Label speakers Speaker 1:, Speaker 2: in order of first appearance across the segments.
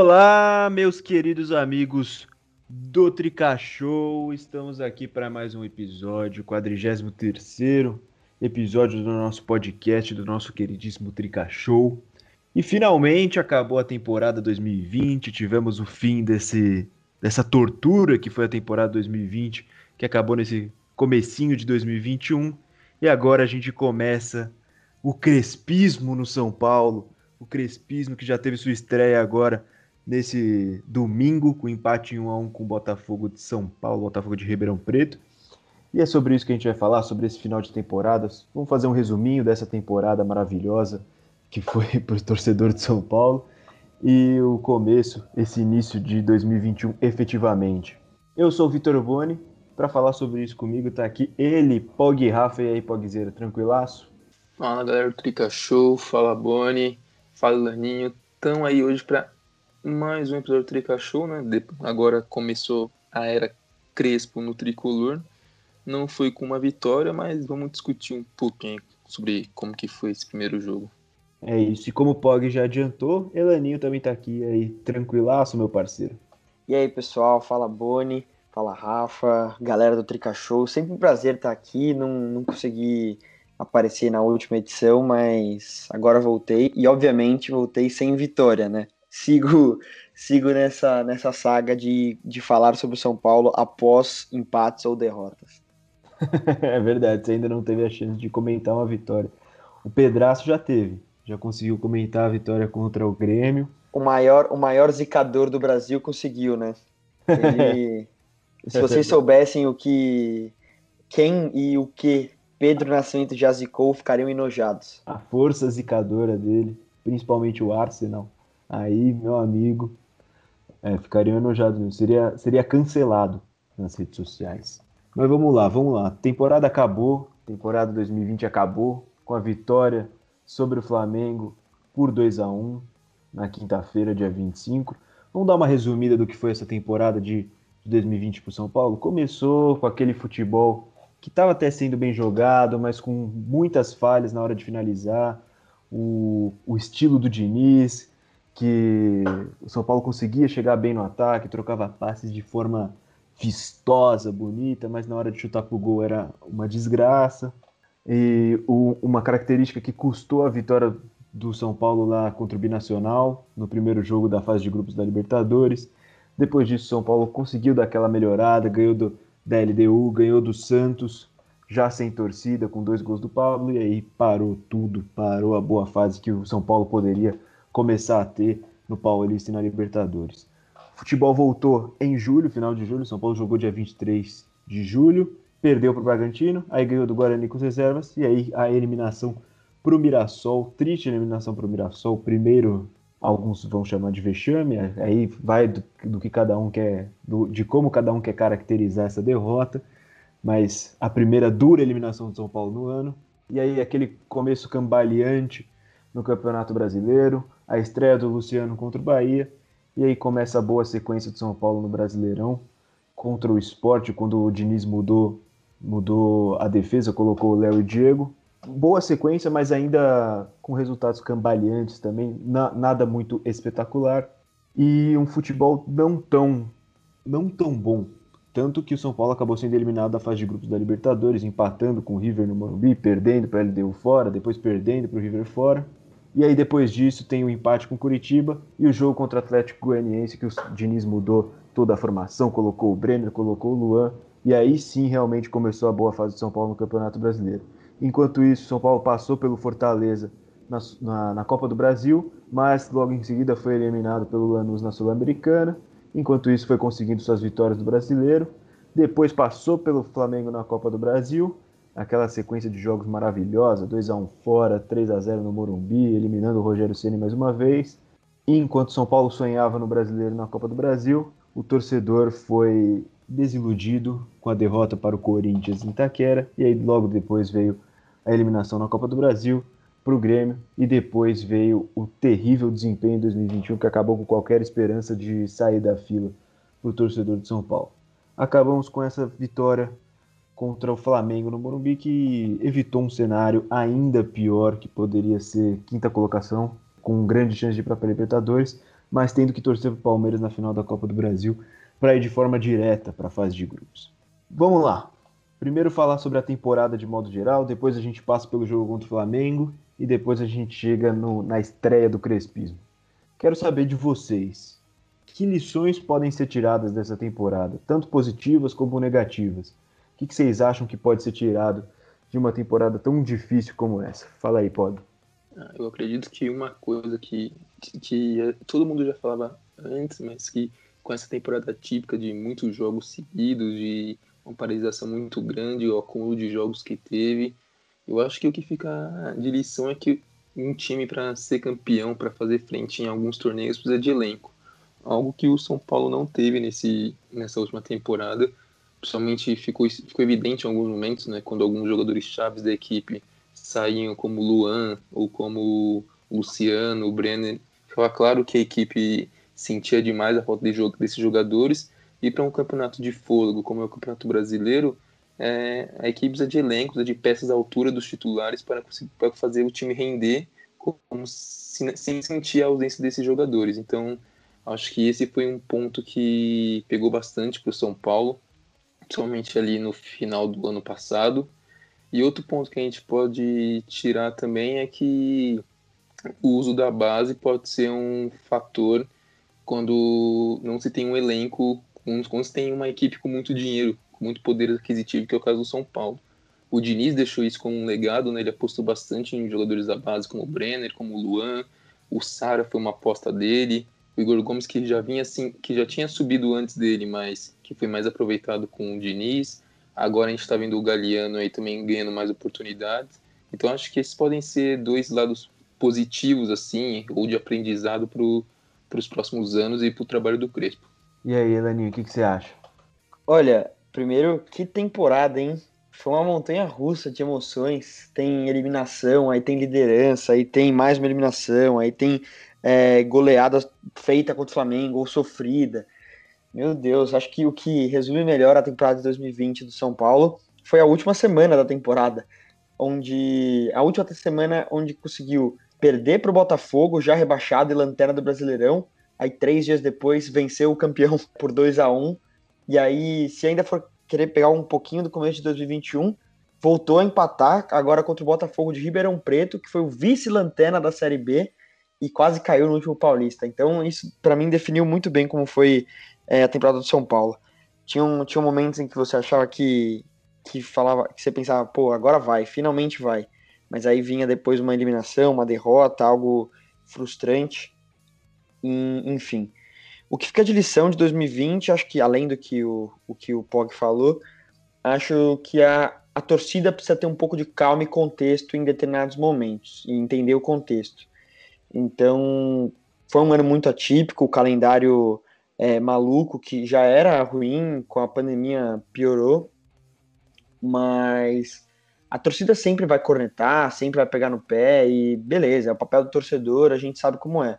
Speaker 1: Olá, meus queridos amigos do Tricachou. Estamos aqui para mais um episódio, 43 episódio do nosso podcast, do nosso queridíssimo Tricachou. E finalmente acabou a temporada 2020, tivemos o fim desse, dessa tortura que foi a temporada 2020, que acabou nesse comecinho de 2021. E agora a gente começa o crespismo no São Paulo, o crespismo que já teve sua estreia agora nesse domingo, com empate em 1 a 1 com o Botafogo de São Paulo, Botafogo de Ribeirão Preto. E é sobre isso que a gente vai falar, sobre esse final de temporada. Vamos fazer um resuminho dessa temporada maravilhosa que foi para o torcedor de São Paulo e o começo, esse início de 2021 efetivamente. Eu sou o Vitor Boni, para falar sobre isso comigo está aqui ele, Pog Rafa e aí Pogzeira, tranquilaço?
Speaker 2: Fala galera do Trica Show, fala Boni, fala Laninho, estão aí hoje para mais um episódio do Trica Show, né? Agora começou a era Crespo no tricolor. Não foi com uma vitória, mas vamos discutir um pouquinho sobre como que foi esse primeiro jogo.
Speaker 1: É isso, e como o Pog já adiantou, Elaninho também tá aqui aí, tranquilaço, meu parceiro.
Speaker 3: E aí, pessoal, fala Boni, fala Rafa, galera do Trica Show, sempre um prazer estar aqui, não, não consegui aparecer na última edição, mas agora voltei e obviamente voltei sem vitória, né? Sigo sigo nessa, nessa saga de, de falar sobre o São Paulo após empates ou derrotas.
Speaker 1: é verdade, você ainda não teve a chance de comentar uma vitória. O Pedraço já teve, já conseguiu comentar a vitória contra o Grêmio.
Speaker 3: O maior, o maior zicador do Brasil conseguiu, né? Ele, se vocês soubessem o que, quem e o que Pedro Nascimento já zicou, ficariam enojados.
Speaker 1: A força zicadora dele, principalmente o Arsenal, aí, meu amigo, é, ficariam enojados. Seria, seria cancelado nas redes sociais. Mas vamos lá, vamos lá. Temporada acabou, temporada 2020 acabou com a vitória sobre o Flamengo por 2 a 1 na quinta-feira, dia 25. Vamos dar uma resumida do que foi essa temporada de 2020 para o São Paulo? Começou com aquele futebol que estava até sendo bem jogado, mas com muitas falhas na hora de finalizar. O, o estilo do Diniz, que o São Paulo conseguia chegar bem no ataque, trocava passes de forma vistosa, bonita, mas na hora de chutar para o gol era uma desgraça. E o, uma característica que custou a vitória do São Paulo lá contra o Binacional, no primeiro jogo da fase de grupos da Libertadores. Depois disso, o São Paulo conseguiu dar aquela melhorada, ganhou do, da LDU, ganhou do Santos, já sem torcida, com dois gols do Pablo, e aí parou tudo, parou a boa fase que o São Paulo poderia começar a ter no Paulista e na Libertadores. O futebol voltou em julho, final de julho, São Paulo jogou dia 23 de julho, perdeu para o Bragantino, aí ganhou do Guarani com reservas, e aí a eliminação para o Mirassol, triste eliminação para o Mirassol, primeiro alguns vão chamar de vexame, aí vai do, do que cada um quer, do, de como cada um quer caracterizar essa derrota, mas a primeira dura eliminação do São Paulo no ano, e aí aquele começo cambaleante no Campeonato Brasileiro, a estreia do Luciano contra o Bahia, e aí começa a boa sequência do São Paulo no Brasileirão, contra o esporte, quando o Diniz mudou, mudou a defesa, colocou o Léo e Diego, boa sequência, mas ainda com resultados cambaleantes também, na, nada muito espetacular. E um futebol não tão não tão bom, tanto que o São Paulo acabou sendo eliminado da fase de grupos da Libertadores, empatando com o River no Morumbi, perdendo para o LDU fora, depois perdendo para o River fora. E aí depois disso tem o empate com o Curitiba e o jogo contra o Atlético Goianiense que o Diniz mudou toda a formação, colocou o Brenner, colocou o Luan, e aí sim realmente começou a boa fase do São Paulo no Campeonato Brasileiro. Enquanto isso, São Paulo passou pelo Fortaleza na, na, na, Copa do Brasil, mas logo em seguida foi eliminado pelo Lanús na Sul-Americana. Enquanto isso, foi conseguindo suas vitórias do Brasileiro. Depois passou pelo Flamengo na Copa do Brasil, aquela sequência de jogos maravilhosa, 2 a 1 fora, 3 a 0 no Morumbi, eliminando o Rogério Ceni mais uma vez. E enquanto São Paulo sonhava no Brasileiro na Copa do Brasil, o torcedor foi desiludido com a derrota para o Corinthians em Itaquera, e aí logo depois veio a eliminação na Copa do Brasil para o Grêmio e depois veio o terrível desempenho em 2021 que acabou com qualquer esperança de sair da fila para o torcedor de São Paulo. Acabamos com essa vitória contra o Flamengo no Morumbi que evitou um cenário ainda pior que poderia ser quinta colocação com grande chance de ir para a Libertadores, mas tendo que torcer para o Palmeiras na final da Copa do Brasil para ir de forma direta para a fase de grupos. Vamos lá. Primeiro falar sobre a temporada de modo geral, depois a gente passa pelo jogo contra o Flamengo e depois a gente chega no, na estreia do Crespismo. Quero saber de vocês. Que lições podem ser tiradas dessa temporada, tanto positivas como negativas? Que, que vocês acham que pode ser tirado de uma temporada tão difícil como essa? Fala aí, Pod.
Speaker 2: Ah, eu acredito que uma coisa que, que todo mundo já falava antes, mas que com essa temporada típica de muitos jogos seguidos, de uma paralisação muito grande, o acúmulo de jogos que teve, eu acho que o que fica de lição é que um time para ser campeão, para fazer frente em alguns torneios, precisa de elenco. Algo que o São Paulo não teve nesse, nessa última temporada. Principalmente ficou, ficou evidente em alguns momentos, né, quando alguns jogadores chaves da equipe saíam como Luan ou como Luciano, o Brenner. Ficava claro que a equipe sentia demais a falta de jogo desses jogadores. E para um campeonato de fôlego, como é o Campeonato Brasileiro, é, a equipe precisa de elencos, de peças à altura dos titulares para, conseguir, para fazer o time render como se, sem sentir a ausência desses jogadores. Então, acho que esse foi um ponto que pegou bastante para o São Paulo principalmente ali no final do ano passado. E outro ponto que a gente pode tirar também é que o uso da base pode ser um fator quando não se tem um elenco, quando se tem uma equipe com muito dinheiro, com muito poder aquisitivo, que é o caso do São Paulo. O Diniz deixou isso como um legado, né? ele apostou bastante em jogadores da base como o Brenner, como o Luan, o Sara foi uma aposta dele, o Igor Gomes que já vinha assim, que já tinha subido antes dele, mas que foi mais aproveitado com o Diniz. Agora a gente está vendo o Galeano aí também ganhando mais oportunidades. Então acho que esses podem ser dois lados positivos assim, ou de aprendizado para os próximos anos e para o trabalho do Crespo.
Speaker 1: E aí, Elaninho, o que, que você acha?
Speaker 3: Olha, primeiro, que temporada, hein? Foi uma montanha russa de emoções. Tem eliminação, aí tem liderança, aí tem mais uma eliminação, aí tem é, goleada feita contra o Flamengo ou sofrida. Meu Deus, acho que o que resume melhor a temporada de 2020 do São Paulo foi a última semana da temporada, onde a última semana onde conseguiu perder para o Botafogo, já rebaixado e lanterna do Brasileirão. Aí três dias depois venceu o campeão por 2 a 1 E aí, se ainda for querer pegar um pouquinho do começo de 2021, voltou a empatar agora contra o Botafogo de Ribeirão Preto, que foi o vice-lanterna da Série B e quase caiu no último Paulista. Então, isso para mim definiu muito bem como foi é, a temporada do São Paulo. Tinha, um, tinha momentos em que você achava que, que falava, que você pensava, pô, agora vai, finalmente vai. Mas aí vinha depois uma eliminação, uma derrota, algo frustrante. Enfim. O que fica de lição de 2020, acho que além do que o, o que o Pog falou, acho que a, a torcida precisa ter um pouco de calma e contexto em determinados momentos, e entender o contexto. Então, foi um ano muito atípico, o calendário é, maluco, que já era ruim, com a pandemia piorou, mas a torcida sempre vai cornetar, sempre vai pegar no pé, e beleza, é o papel do torcedor, a gente sabe como é.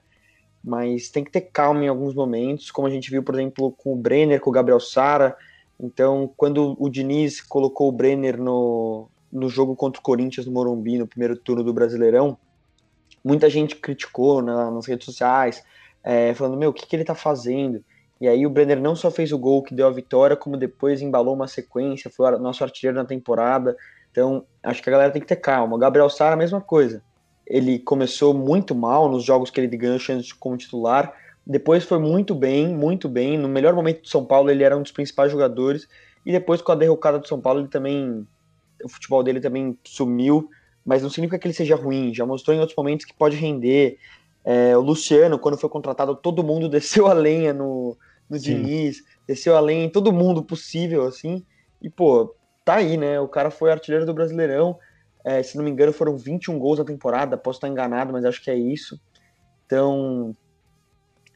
Speaker 3: Mas tem que ter calma em alguns momentos, como a gente viu, por exemplo, com o Brenner, com o Gabriel Sara. Então, quando o Diniz colocou o Brenner no, no jogo contra o Corinthians no Morumbi, no primeiro turno do Brasileirão, muita gente criticou na, nas redes sociais, é, falando, meu, o que, que ele tá fazendo? E aí o Brenner não só fez o gol que deu a vitória, como depois embalou uma sequência, foi nosso artilheiro na temporada. Então, acho que a galera tem que ter calma. O Gabriel Sara, a mesma coisa. Ele começou muito mal nos jogos que ele ganhou chance como titular, depois foi muito bem, muito bem. No melhor momento do São Paulo, ele era um dos principais jogadores. E depois, com a derrocada do São Paulo, ele também. O futebol dele também sumiu mas não significa que ele seja ruim. Já mostrou em outros momentos que pode render. É, o Luciano, quando foi contratado, todo mundo desceu a lenha no, no Diniz, desceu a lenha em todo mundo possível, assim. E, pô, tá aí, né? O cara foi artilheiro do Brasileirão. É, se não me engano, foram 21 gols na temporada. Posso estar enganado, mas acho que é isso. Então,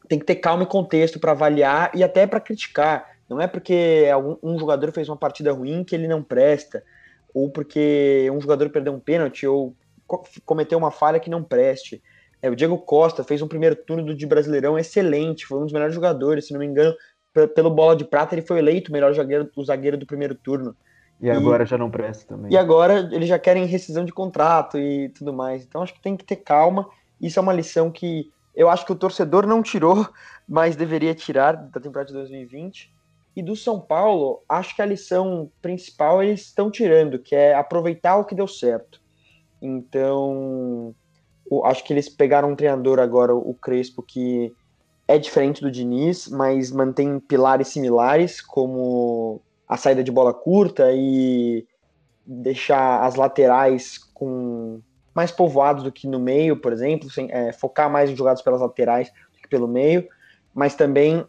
Speaker 3: tem que ter calma e contexto para avaliar e até para criticar. Não é porque um jogador fez uma partida ruim que ele não presta ou porque um jogador perdeu um pênalti ou cometeu uma falha que não preste. É, o Diego Costa fez um primeiro turno de Brasileirão excelente, foi um dos melhores jogadores, se não me engano, pelo Bola de Prata ele foi eleito o melhor zagueiro, o zagueiro do primeiro turno.
Speaker 1: E agora e, já não presta também.
Speaker 3: E agora eles já querem rescisão de contrato e tudo mais. Então acho que tem que ter calma. Isso é uma lição que eu acho que o torcedor não tirou, mas deveria tirar da temporada de 2020. E do São Paulo, acho que a lição principal eles estão tirando, que é aproveitar o que deu certo. Então, acho que eles pegaram um treinador agora, o Crespo, que é diferente do Diniz, mas mantém pilares similares, como a saída de bola curta e deixar as laterais com mais povoados do que no meio, por exemplo, sem, é, focar mais em jogadas pelas laterais do que pelo meio, mas também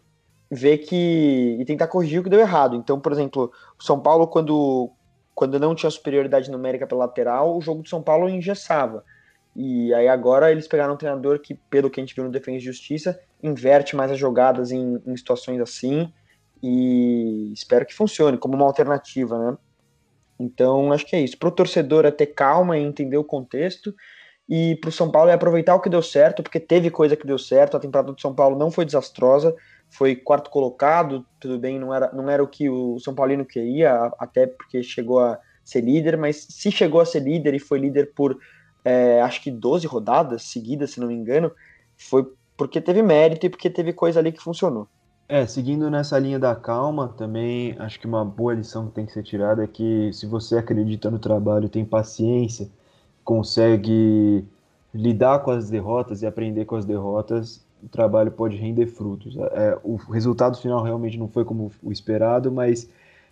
Speaker 3: ver que e tentar corrigir o que deu errado. Então, por exemplo, o São Paulo quando quando não tinha superioridade numérica pela lateral, o jogo do São Paulo engessava. E aí agora eles pegaram um treinador que, pelo que a gente viu no Defesa e Justiça, inverte mais as jogadas em, em situações assim e espero que funcione como uma alternativa, né? Então, acho que é isso. Para o torcedor é ter calma e entender o contexto. E para o São Paulo é aproveitar o que deu certo, porque teve coisa que deu certo. A temporada do São Paulo não foi desastrosa, foi quarto colocado, tudo bem, não era, não era o que o São Paulino queria, até porque chegou a ser líder, mas se chegou a ser líder e foi líder por é, acho que 12 rodadas seguidas, se não me engano, foi porque teve mérito e porque teve coisa ali que funcionou.
Speaker 1: É, seguindo nessa linha da calma, também acho que uma boa lição que tem que ser tirada é que se você acredita no trabalho, tem paciência, consegue lidar com as derrotas e aprender com as derrotas, o trabalho pode render frutos. É, o resultado final realmente não foi como o esperado, mas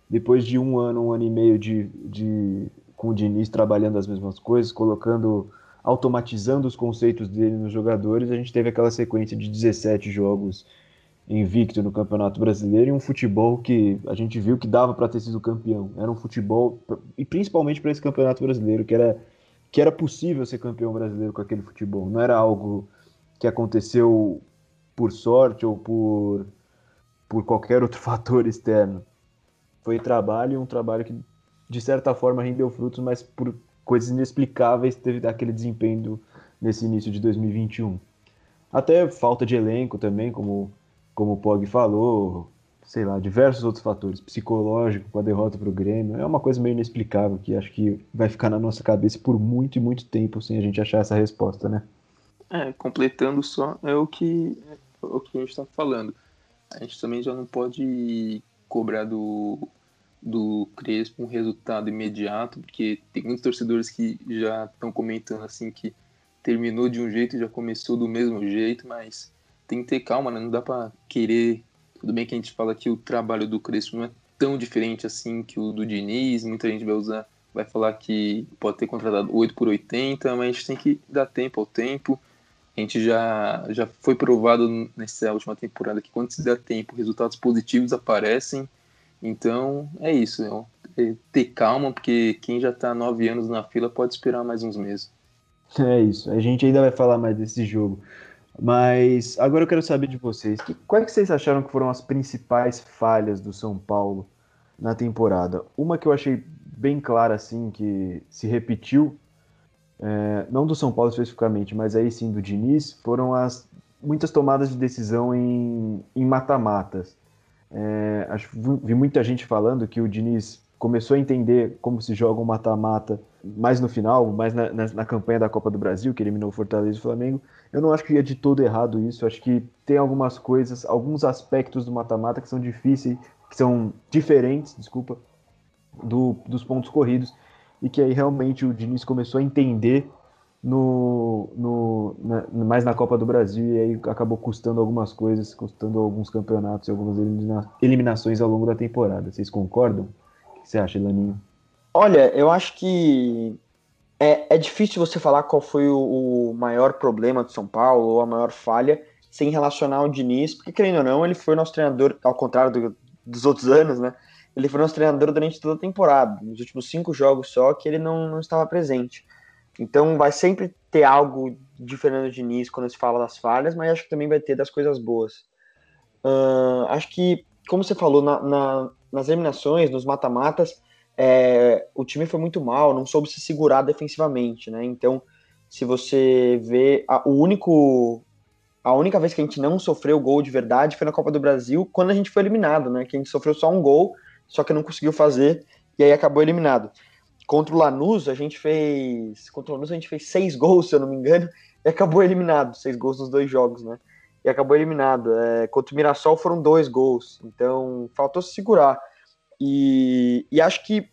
Speaker 1: depois de um ano, um ano e meio de, de com o Diniz trabalhando as mesmas coisas, colocando, automatizando os conceitos dele nos jogadores, a gente teve aquela sequência de 17 jogos invicto no Campeonato Brasileiro e um futebol que a gente viu que dava para ter sido campeão. Era um futebol e principalmente para esse Campeonato Brasileiro que era que era possível ser campeão brasileiro com aquele futebol. Não era algo que aconteceu por sorte ou por por qualquer outro fator externo. Foi trabalho, um trabalho que de certa forma rendeu frutos, mas por coisas inexplicáveis teve aquele desempenho nesse início de 2021. Até falta de elenco também, como como o Pog falou, sei lá, diversos outros fatores, psicológico com a derrota para o Grêmio, é uma coisa meio inexplicável que acho que vai ficar na nossa cabeça por muito e muito tempo sem a gente achar essa resposta, né?
Speaker 2: É, completando só, é o que, é o que a gente está falando. A gente também já não pode cobrar do, do Crespo um resultado imediato, porque tem muitos torcedores que já estão comentando assim que terminou de um jeito e já começou do mesmo jeito, mas tem que ter calma, né? Não dá para querer. Tudo bem que a gente fala que o trabalho do Crespo não é tão diferente assim que o do Diniz, muita gente vai usar, vai falar que pode ter contratado 8 por 80, mas a gente tem que dar tempo ao tempo. A gente já, já foi provado nessa última temporada que quando se dá tempo, resultados positivos aparecem. Então é isso, é ter calma, porque quem já está nove anos na fila pode esperar mais uns meses.
Speaker 1: É isso, a gente ainda vai falar mais desse jogo. Mas agora eu quero saber de vocês. Que, quais que vocês acharam que foram as principais falhas do São Paulo na temporada? Uma que eu achei bem clara, assim, que se repetiu, é, não do São Paulo especificamente, mas aí sim do Diniz, foram as muitas tomadas de decisão em mata-matas. É, acho vi muita gente falando que o Diniz começou a entender como se joga um mata-mata mais no final, mais na, na, na, campanha da Copa do Brasil, que eliminou o Fortaleza e o Flamengo. Eu não acho que é de todo errado isso. Acho que tem algumas coisas, alguns aspectos do mata-mata que são difíceis, que são diferentes, desculpa, do, dos pontos corridos. E que aí realmente o Diniz começou a entender no, no, na, mais na Copa do Brasil e aí acabou custando algumas coisas, custando alguns campeonatos e algumas elimina, eliminações ao longo da temporada. Vocês concordam? que você acha, Laninho?
Speaker 3: Olha, eu acho que é, é difícil você falar qual foi o, o, maior problema do São Paulo ou a maior falha sem relacionar o Diniz, porque querendo ou não, ele foi nosso treinador, ao contrário do, dos outros anos, né? Ele foi nosso treinador durante toda a temporada, nos últimos cinco jogos só que ele não, não estava presente. Então vai sempre ter algo de Fernando Diniz quando se fala das falhas, mas acho que também vai ter das coisas boas. Uh, acho que, como você falou, na, na, nas eliminações, nos mata-matas, é, o time foi muito mal, não soube se segurar defensivamente, né? Então, se você vê a, o único a única vez que a gente não sofreu gol de verdade foi na Copa do Brasil, quando a gente foi eliminado, né? Que a gente sofreu só um gol, só que não conseguiu fazer e aí acabou eliminado. Contra o Lanús, a gente fez. Contra o Lanús, a gente fez seis gols, se eu não me engano, e acabou eliminado. Seis gols nos dois jogos, né? E acabou eliminado. É, contra o Mirassol foram dois gols. Então, faltou se segurar. E, e acho que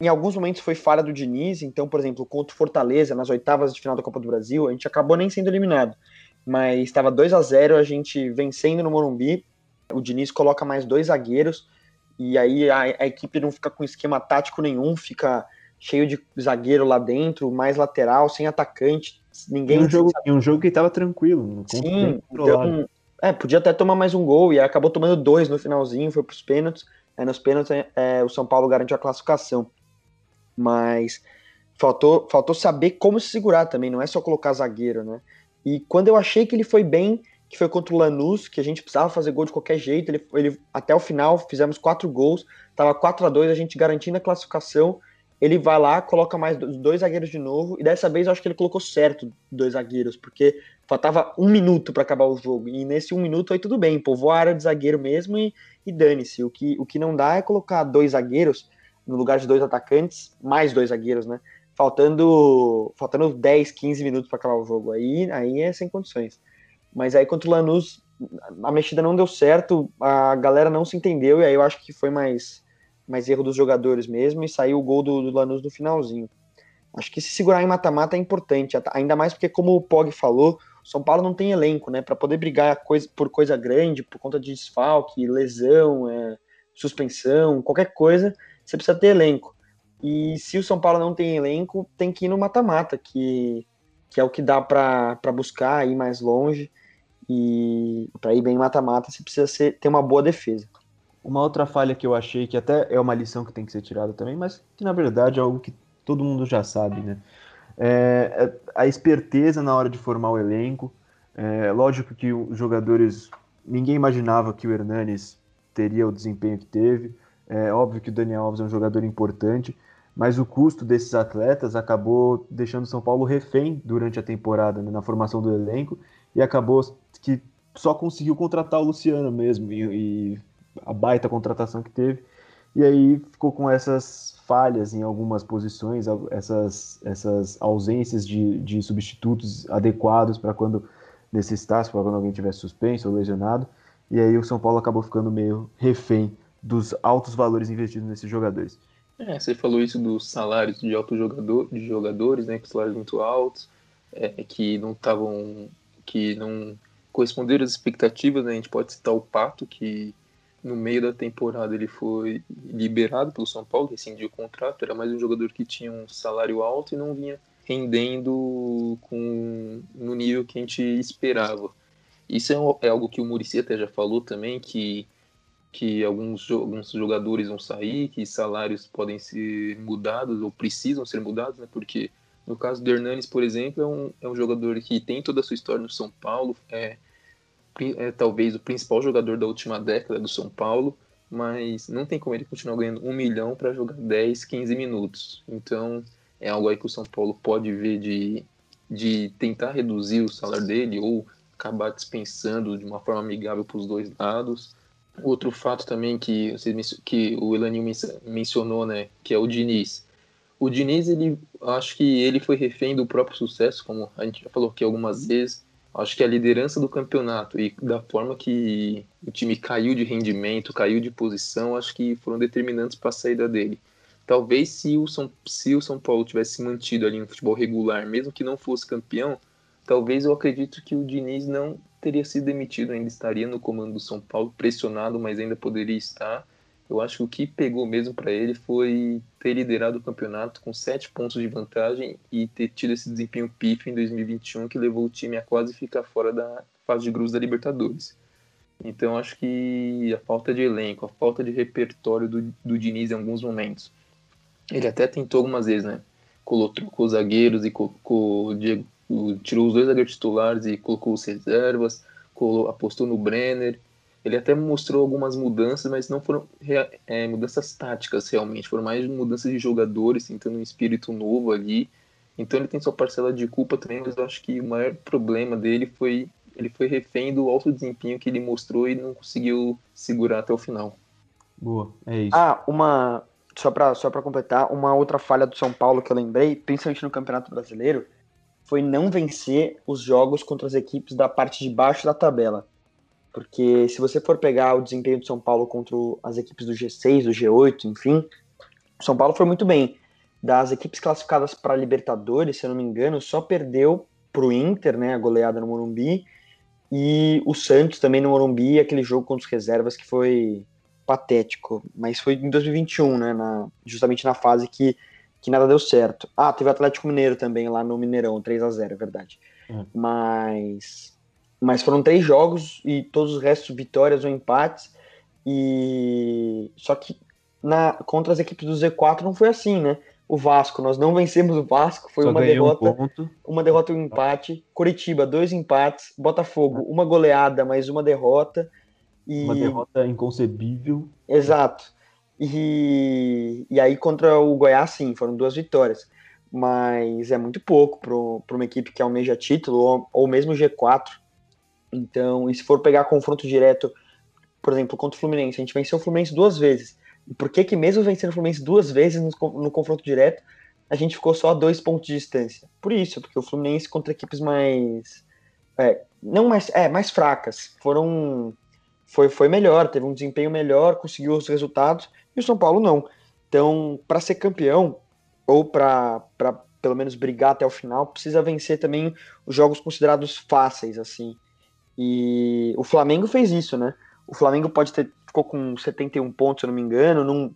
Speaker 3: em alguns momentos foi falha do Diniz. Então, por exemplo, contra o Fortaleza, nas oitavas de final da Copa do Brasil, a gente acabou nem sendo eliminado. Mas estava 2 a 0 a gente vencendo no Morumbi. O Diniz coloca mais dois zagueiros. E aí a, a equipe não fica com esquema tático nenhum, fica cheio de zagueiro lá dentro, mais lateral, sem atacante, ninguém.
Speaker 1: E um jogo, e um jogo que estava tranquilo.
Speaker 3: Sim, então, é, podia até tomar mais um gol e acabou tomando dois no finalzinho, foi para os pênaltis. Aí nos pênaltis é, o São Paulo garantiu a classificação. Mas faltou, faltou saber como se segurar também, não é só colocar zagueiro, né? E quando eu achei que ele foi bem, que foi contra o Lanús, que a gente precisava fazer gol de qualquer jeito, ele, ele até o final fizemos quatro gols, tava 4 a 2 a gente garantindo a classificação ele vai lá, coloca mais dois zagueiros de novo, e dessa vez eu acho que ele colocou certo dois zagueiros, porque faltava um minuto para acabar o jogo, e nesse um minuto aí tudo bem, povoou a área de zagueiro mesmo e, e dane-se. O que, o que não dá é colocar dois zagueiros no lugar de dois atacantes, mais dois zagueiros, né? Faltando, faltando 10, 15 minutos para acabar o jogo. Aí, aí é sem condições. Mas aí contra o Lanús, a mexida não deu certo, a galera não se entendeu, e aí eu acho que foi mais mais erro dos jogadores mesmo, e saiu o gol do, do Lanús no finalzinho. Acho que se segurar em mata-mata é importante, ainda mais porque, como o Pog falou, São Paulo não tem elenco, né? Para poder brigar coisa, por coisa grande, por conta de desfalque, lesão, é, suspensão, qualquer coisa, você precisa ter elenco. E se o São Paulo não tem elenco, tem que ir no mata-mata, que, que é o que dá para buscar, ir mais longe. E para ir bem em mata-mata, você precisa ser, ter uma boa defesa.
Speaker 1: Uma outra falha que eu achei, que até é uma lição que tem que ser tirada também, mas que na verdade é algo que todo mundo já sabe, né? É, é a esperteza na hora de formar o elenco. É, lógico que os jogadores. Ninguém imaginava que o Hernanes teria o desempenho que teve. É óbvio que o Daniel Alves é um jogador importante, mas o custo desses atletas acabou deixando São Paulo refém durante a temporada, né, na formação do elenco, e acabou que só conseguiu contratar o Luciano mesmo, e, e a baita contratação que teve. E aí ficou com essas falhas em algumas posições, essas, essas ausências de, de substitutos adequados para quando necessitasse, para quando alguém tivesse suspenso ou lesionado. E aí o São Paulo acabou ficando meio refém dos altos valores investidos nesses jogadores.
Speaker 2: É, você falou isso dos salários de altos jogador, de jogadores, né, com salários muito altos, é, que não estavam, que não corresponderam às expectativas, né? A gente pode citar o Pato, que no meio da temporada ele foi liberado pelo São Paulo, rescindiu o contrato, era mais um jogador que tinha um salário alto e não vinha rendendo com, no nível que a gente esperava. Isso é, é algo que o Murici até já falou também, que, que alguns, alguns jogadores vão sair, que salários podem ser mudados ou precisam ser mudados, né? porque no caso do Hernanes, por exemplo, é um, é um jogador que tem toda a sua história no São Paulo, é, é talvez o principal jogador da última década do São Paulo, mas não tem como ele continuar ganhando um milhão para jogar 10, 15 minutos. Então é algo aí que o São Paulo pode ver de, de tentar reduzir o salário dele ou acabar dispensando de uma forma amigável para os dois lados. Outro fato também que, vocês, que o Elaninho mencionou, né, que é o Diniz. O Diniz, ele, acho que ele foi refém do próprio sucesso, como a gente já falou aqui algumas vezes acho que a liderança do campeonato e da forma que o time caiu de rendimento, caiu de posição, acho que foram determinantes para a saída dele. Talvez se o, São, se o São Paulo tivesse mantido ali no futebol regular, mesmo que não fosse campeão, talvez eu acredito que o Diniz não teria sido demitido, ainda estaria no comando do São Paulo, pressionado, mas ainda poderia estar. Eu acho que o que pegou mesmo para ele foi ter liderado o campeonato com sete pontos de vantagem e ter tido esse desempenho pífio em 2021 que levou o time a quase ficar fora da fase de grupos da Libertadores. Então acho que a falta de elenco, a falta de repertório do, do Diniz em alguns momentos. Ele até tentou algumas vezes, né? Colocou os zagueiros e colocou, Diego, tirou os dois zagueiros titulares e colocou os reservas, colocou, apostou no Brenner ele até mostrou algumas mudanças, mas não foram é, mudanças táticas realmente, foram mais mudanças de jogadores, tentando um espírito novo ali. Então ele tem sua parcela de culpa também, mas eu acho que o maior problema dele foi ele foi refém do alto desempenho que ele mostrou e não conseguiu segurar até o final.
Speaker 1: Boa, é isso.
Speaker 3: Ah, uma, só para só completar, uma outra falha do São Paulo que eu lembrei, principalmente no Campeonato Brasileiro, foi não vencer os jogos contra as equipes da parte de baixo da tabela. Porque se você for pegar o desempenho do São Paulo contra as equipes do G6, do G8, enfim, o São Paulo foi muito bem. Das equipes classificadas para Libertadores, se eu não me engano, só perdeu para o Inter, né, a goleada no Morumbi, e o Santos também no Morumbi, aquele jogo contra os reservas que foi patético, mas foi em 2021, né, na, justamente na fase que, que nada deu certo. Ah, teve o Atlético Mineiro também lá no Mineirão, 3 a 0 é verdade. Uhum. Mas, mas foram três jogos e todos os restos vitórias ou empates, e só que na, contra as equipes do Z4 não foi assim, né? O Vasco, nós não vencemos o Vasco, foi Só uma derrota, um uma derrota e um empate. Curitiba, dois empates. Botafogo, uma goleada, mais uma derrota.
Speaker 1: E... Uma derrota inconcebível.
Speaker 3: Exato. E, e aí contra o Goiás, sim, foram duas vitórias. Mas é muito pouco para uma equipe que almeja título, ou, ou mesmo G4. Então, e se for pegar confronto direto, por exemplo, contra o Fluminense, a gente venceu o Fluminense duas vezes. E por que que mesmo vencendo o Fluminense duas vezes no, no confronto direto, a gente ficou só a dois pontos de distância? Por isso, porque o Fluminense contra equipes mais... É, não mais, é, mais fracas, foram foi, foi melhor, teve um desempenho melhor, conseguiu os resultados, e o São Paulo não. Então, para ser campeão, ou para pelo menos brigar até o final, precisa vencer também os jogos considerados fáceis, assim. E o Flamengo fez isso, né? O Flamengo pode ter ficou com 71 pontos, se eu não me engano, não,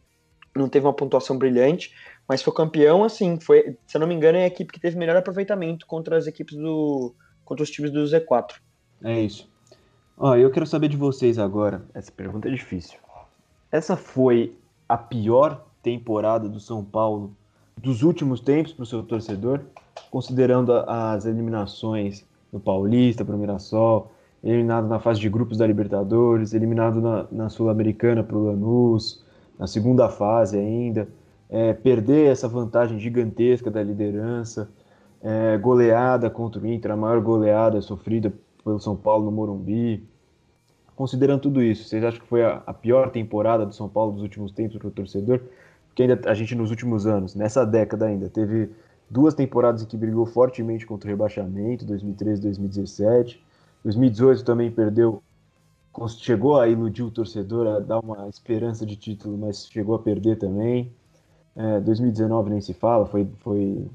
Speaker 3: não teve uma pontuação brilhante, mas foi campeão, assim, foi, se eu não me engano, é a equipe que teve melhor aproveitamento contra as equipes do contra os times do Z4.
Speaker 1: É isso. Ó, eu quero saber de vocês agora. Essa pergunta é difícil. Essa foi a pior temporada do São Paulo dos últimos tempos para o seu torcedor, considerando as eliminações no Paulista, para o Mirassol, eliminado na fase de grupos da Libertadores, eliminado na, na Sul-Americana para o Lanús, na segunda fase ainda, é, perder essa vantagem gigantesca da liderança, é, goleada contra o Inter, a maior goleada sofrida pelo São Paulo no Morumbi. Considerando tudo isso, vocês acham que foi a, a pior temporada do São Paulo dos últimos tempos para o torcedor? Porque ainda a gente nos últimos anos, nessa década ainda, teve duas temporadas em que brigou fortemente contra o rebaixamento, 2013 e 2017. 2018 também perdeu, chegou a iludir o torcedor, a dar uma esperança de título, mas chegou a perder também. É, 2019 nem se fala, foi, foi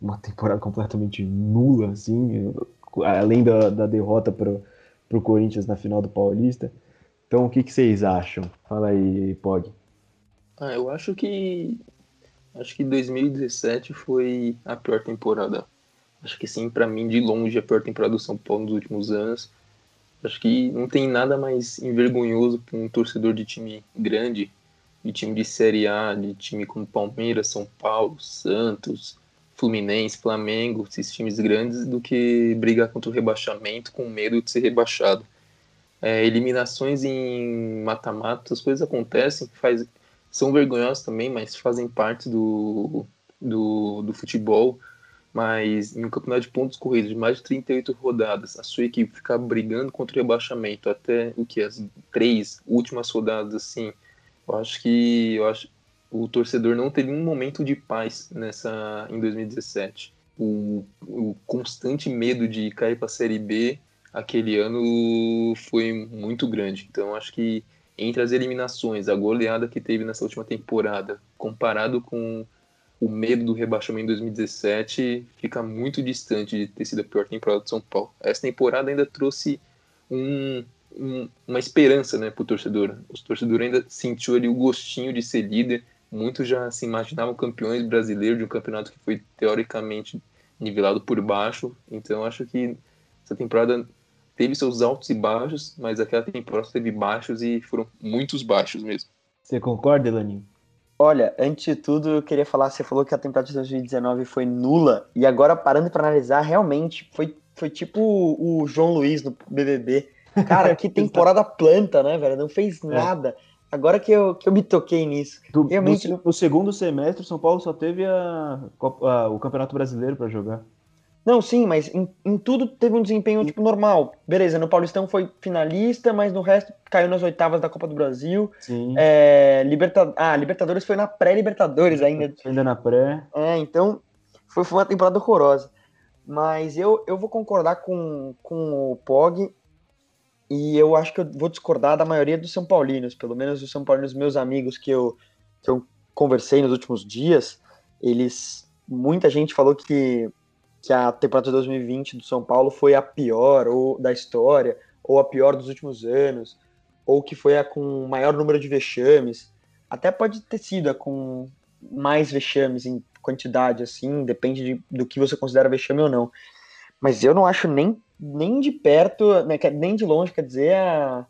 Speaker 1: uma temporada completamente nula, assim, além da, da derrota para o Corinthians na final do Paulista. Então, o que, que vocês acham? Fala aí, Pog.
Speaker 2: Ah, eu acho que acho que 2017 foi a pior temporada. Acho que sim, para mim de longe a pior temporada do São Paulo nos últimos anos. Acho que não tem nada mais envergonhoso para um torcedor de time grande, de time de Série A, de time como Palmeiras, São Paulo, Santos, Fluminense, Flamengo, esses times grandes, do que brigar contra o rebaixamento com medo de ser rebaixado. É, eliminações em mata-mata, as coisas acontecem, faz, são vergonhosas também, mas fazem parte do, do, do futebol. Mas em um campeonato de pontos corridos de mais de 38 rodadas, a sua equipe ficar brigando contra o rebaixamento até o que? As três últimas rodadas, assim, eu acho que eu acho, o torcedor não teve um momento de paz nessa em 2017. O, o constante medo de cair para a Série B aquele ano foi muito grande. Então acho que entre as eliminações, a goleada que teve nessa última temporada, comparado com o medo do rebaixamento em 2017, fica muito distante de ter sido a pior temporada de São Paulo. Essa temporada ainda trouxe um, um, uma esperança né, para o torcedor. O torcedor ainda sentiu ali o gostinho de ser líder, Muitos já se imaginavam campeões brasileiros de um campeonato que foi teoricamente nivelado por baixo. Então acho que essa temporada teve seus altos e baixos, mas aquela temporada teve baixos e foram muitos baixos mesmo.
Speaker 1: Você concorda, Elaninho?
Speaker 3: Olha, antes de tudo, eu queria falar, você falou que a temporada de 2019 foi nula, e agora parando para analisar, realmente foi, foi tipo o João Luiz no BBB. Cara, que temporada planta, né, velho? Não fez é. nada. É. Agora que eu, que eu me toquei nisso.
Speaker 1: Do, Realmente... no, no, segundo semestre, o São Paulo só teve a, a, o Campeonato Brasileiro para jogar.
Speaker 3: Não, sim, mas em, em, tudo teve um desempenho tipo normal. Beleza, no Paulistão foi finalista, mas no resto caiu nas oitavas da Copa do Brasil.
Speaker 1: Sim.
Speaker 3: É, Liberta... Ah, Libertadores foi na pré-Libertadores ainda.
Speaker 1: Ainda na pré.
Speaker 3: É, então foi, foi uma temporada horrorosa. Mas eu, eu vou concordar com, com o Pog e eu acho que eu vou discordar da maioria dos São Paulinos, pelo menos os São Paulinos, meus amigos que eu, que eu conversei nos últimos dias, eles. Muita gente falou que que a temporada de 2020 do São Paulo foi a pior ou da história, ou a pior dos últimos anos, ou que foi a com maior número de vexames. Até pode ter sido a com mais vexames em quantidade, assim, depende de, do que você considera vexame ou não. Mas eu não acho nem, nem de perto, né, nem de longe, quer dizer, a,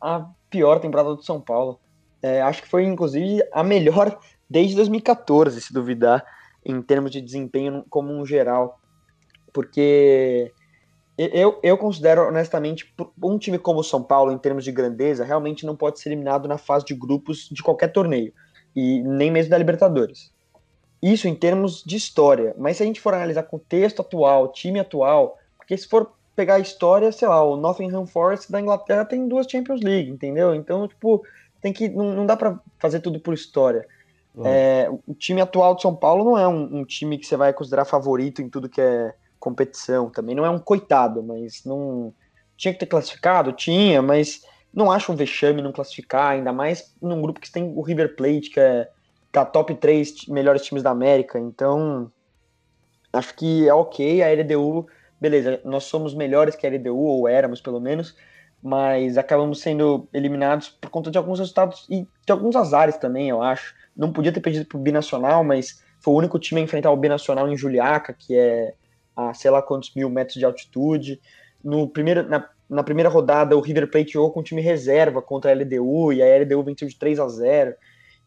Speaker 3: a pior temporada do São Paulo. É, acho que foi, inclusive, a melhor desde 2014, se duvidar, em termos de desempenho como um geral porque eu, eu considero, honestamente, um time como o São Paulo, em termos de grandeza, realmente não pode ser eliminado na fase de grupos de qualquer torneio, e nem mesmo da Libertadores. Isso em termos de história, mas se a gente for analisar contexto atual, time atual, porque se for pegar a história, sei lá, o Nottingham Forest da Inglaterra tem duas Champions League, entendeu? Então, tipo, tem que não, não dá para fazer tudo por história. É, o time atual de São Paulo não é um, um, time que você vai considerar favorito em tudo que é competição. Também não é um coitado, mas não. Tinha que ter classificado? Tinha, mas não acho um vexame não classificar, ainda mais num grupo que tem o River Plate, que é tá top 3 melhores times da América. Então, acho que é ok. A LDU, beleza, nós somos melhores que a LDU, ou éramos pelo menos, mas acabamos sendo eliminados por conta de alguns resultados e de alguns azares também, eu acho. Não podia ter perdido pro Binacional, mas foi o único time a enfrentar o Binacional em Juliaca, que é a sei lá quantos mil metros de altitude. No primeiro, na, na primeira rodada, o River Plate jogou com time reserva contra a LDU e a LDU venceu de 3 a 0.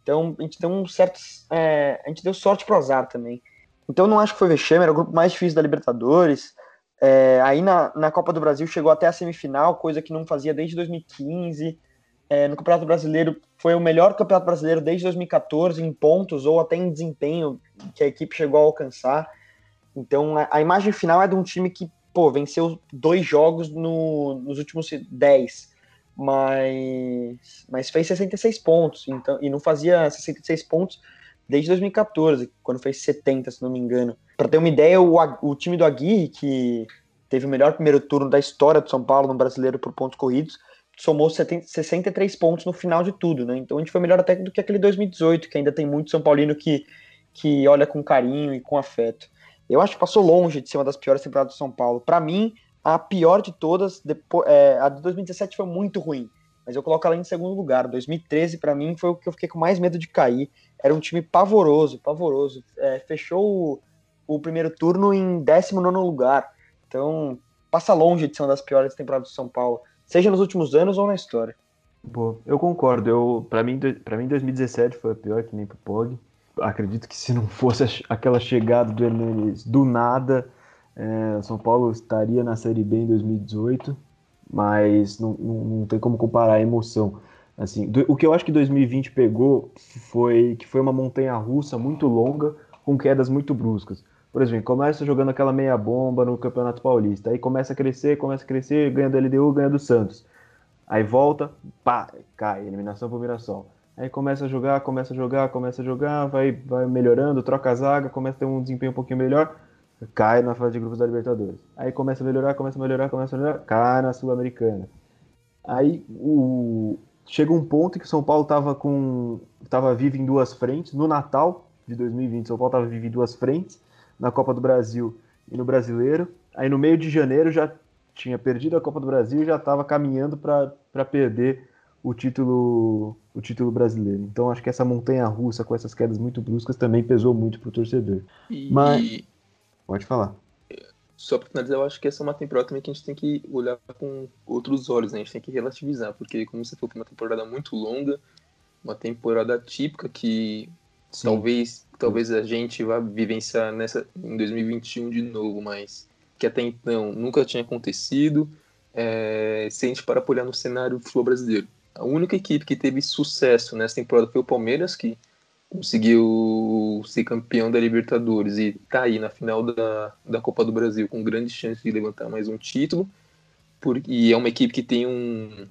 Speaker 3: Então a gente deu um certo. É, a gente deu sorte pro azar também. Então não acho que foi vexame, era o grupo mais difícil da Libertadores. É, aí na, na Copa do Brasil chegou até a semifinal, coisa que não fazia desde 2015. É, no Campeonato Brasileiro foi o melhor Campeonato Brasileiro desde 2014 em pontos ou até em desempenho que a equipe chegou a alcançar. Então a, imagem final é de um time que, pô, venceu dois jogos no, nos últimos dez, mas, mas fez 66 pontos, então, e não fazia 66 pontos desde 2014, quando fez 70, se não me engano. Para ter uma ideia, o, o time do Aguirre, que teve o melhor primeiro turno da história do São Paulo no brasileiro por pontos corridos, somou 70, 63 pontos no final de tudo, né? Então a gente foi melhor até do que aquele 2018, que ainda tem muito São Paulino que, que olha com carinho e com afeto. Eu acho que passou longe de ser uma das piores temporadas do São Paulo. Para mim, a pior de todas, depois, é, a de 2017 foi muito ruim, mas eu coloco ela em segundo lugar. 2013, para mim, foi o que eu fiquei com mais medo de cair. Era um time pavoroso, pavoroso. É, fechou o, o, primeiro turno em 19 lugar. Então, passa longe de ser uma das piores temporadas do São Paulo, seja nos últimos anos ou na história.
Speaker 1: Boa, eu concordo. Eu, para mim, para mim 2017 foi a pior que nem pro Pog acredito que se não fosse aquela chegada do Hernanes do nada, é, São Paulo estaria na Série B em 2018, mas não, não, não tem como comparar a emoção. Assim, do, o que eu acho que 2020 pegou foi que foi uma montanha russa muito longa com quedas muito bruscas. Por exemplo, começa jogando aquela meia bomba no Campeonato Paulista, aí começa a crescer, começa a crescer, ganha do LDU, ganha do Santos. Aí volta, pá, cai, eliminação pro Mirassol. Aí começa a jogar, começa a jogar, começa a jogar, vai, vai melhorando, troca a zaga, começa a ter um desempenho um pouquinho melhor, cai na fase de grupos da Libertadores. Aí começa a melhorar, começa a melhorar, começa a melhorar, cai na Sul-Americana. Aí o... chega um ponto que o São Paulo estava com tava vivo em duas frentes. No Natal de 2020, São Paulo estava vivo em duas frentes, na Copa do Brasil e no Brasileiro. Aí no meio de janeiro já tinha perdido a Copa do Brasil e já estava caminhando para perder o título o título brasileiro. Então acho que essa montanha russa com essas quedas muito bruscas também pesou muito pro torcedor. E... Mas pode falar.
Speaker 2: Só para finalizar, eu acho que essa é uma temporada também que a gente tem que olhar com outros olhos, né? A gente tem que relativizar, porque como você falou, foi uma temporada muito longa, uma temporada típica que Sim. talvez talvez a gente vá vivenciar nessa em 2021 de novo, mas que até então nunca tinha acontecido. É, se a gente para olhar no cenário do futebol brasileiro, a única equipe que teve sucesso nessa temporada foi o Palmeiras, que conseguiu ser campeão da Libertadores e tá aí na final da, da Copa do Brasil com grande chance de levantar mais um título. Por, e é uma equipe que tem um,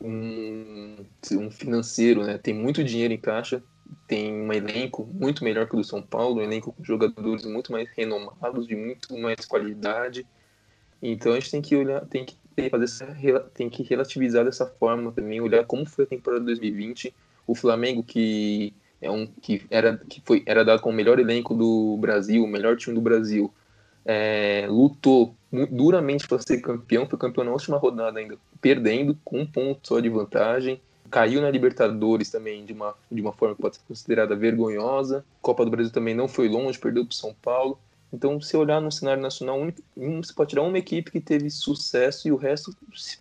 Speaker 2: um, um financeiro, né? Tem muito dinheiro em caixa, tem um elenco muito melhor que o do São Paulo, um elenco com jogadores muito mais renomados, de muito mais qualidade. Então a gente tem que olhar, tem que fazer essa, tem que relativizar dessa forma também, olhar como foi a temporada de 2020. O Flamengo que é um que era que foi era dado como o melhor elenco do Brasil, o melhor time do Brasil, é, lutou duramente para ser campeão, foi campeão na última rodada ainda, perdendo com um ponto só de vantagem. Caiu na Libertadores também de uma, de uma forma que pode ser considerada vergonhosa. Copa do Brasil também não foi longe, perdeu para o São Paulo. Então, se olhar no cenário nacional, você pode tirar uma equipe que teve sucesso e o resto